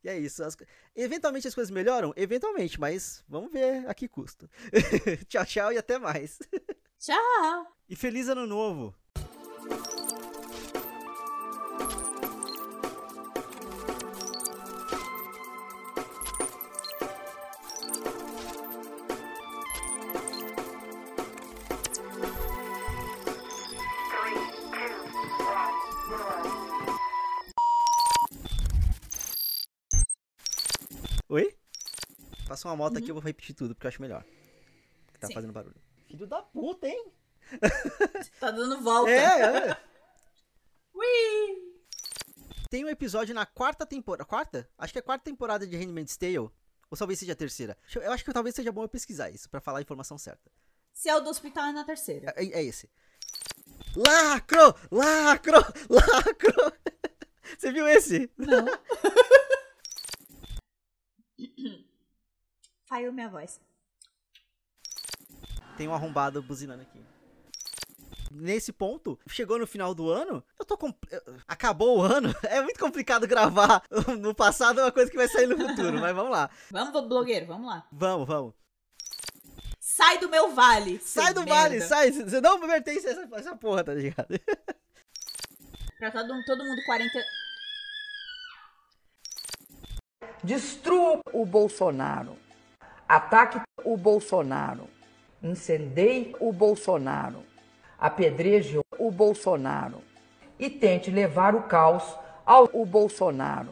E é isso. As Eventualmente as coisas melhoram? Eventualmente, mas vamos ver a que custo. tchau, tchau e até mais. Tchau. E feliz ano novo! Passa uma moto aqui, eu vou repetir tudo, porque eu acho melhor. Tá Sim. fazendo barulho. Filho da puta, hein? Tá dando volta. É, é. Ui. Tem um episódio na quarta temporada. Quarta? Acho que é a quarta temporada de Handmaid's Tale. Ou talvez seja a terceira. Eu eu acho que talvez seja bom eu pesquisar isso, pra falar a informação certa. Se é o do hospital, é na terceira. É, é esse. Lacro! Lacro! Lacro! Você viu esse? Não. Falhou minha voz. Tem um arrombado buzinando aqui. Nesse ponto, chegou no final do ano, eu tô com. Acabou o ano, é muito complicado gravar no passado é uma coisa que vai sair no futuro, mas vamos lá. Vamos, blogueiro, vamos lá. Vamos, vamos. Sai do meu vale. Sai do merda. vale, sai. Você não pertence a essa, essa porra, tá ligado? Pra todo, todo mundo 40. Destrua o Bolsonaro. Ataque o Bolsonaro. Incendeie o Bolsonaro. Apedreje o Bolsonaro. E tente levar o caos ao Bolsonaro.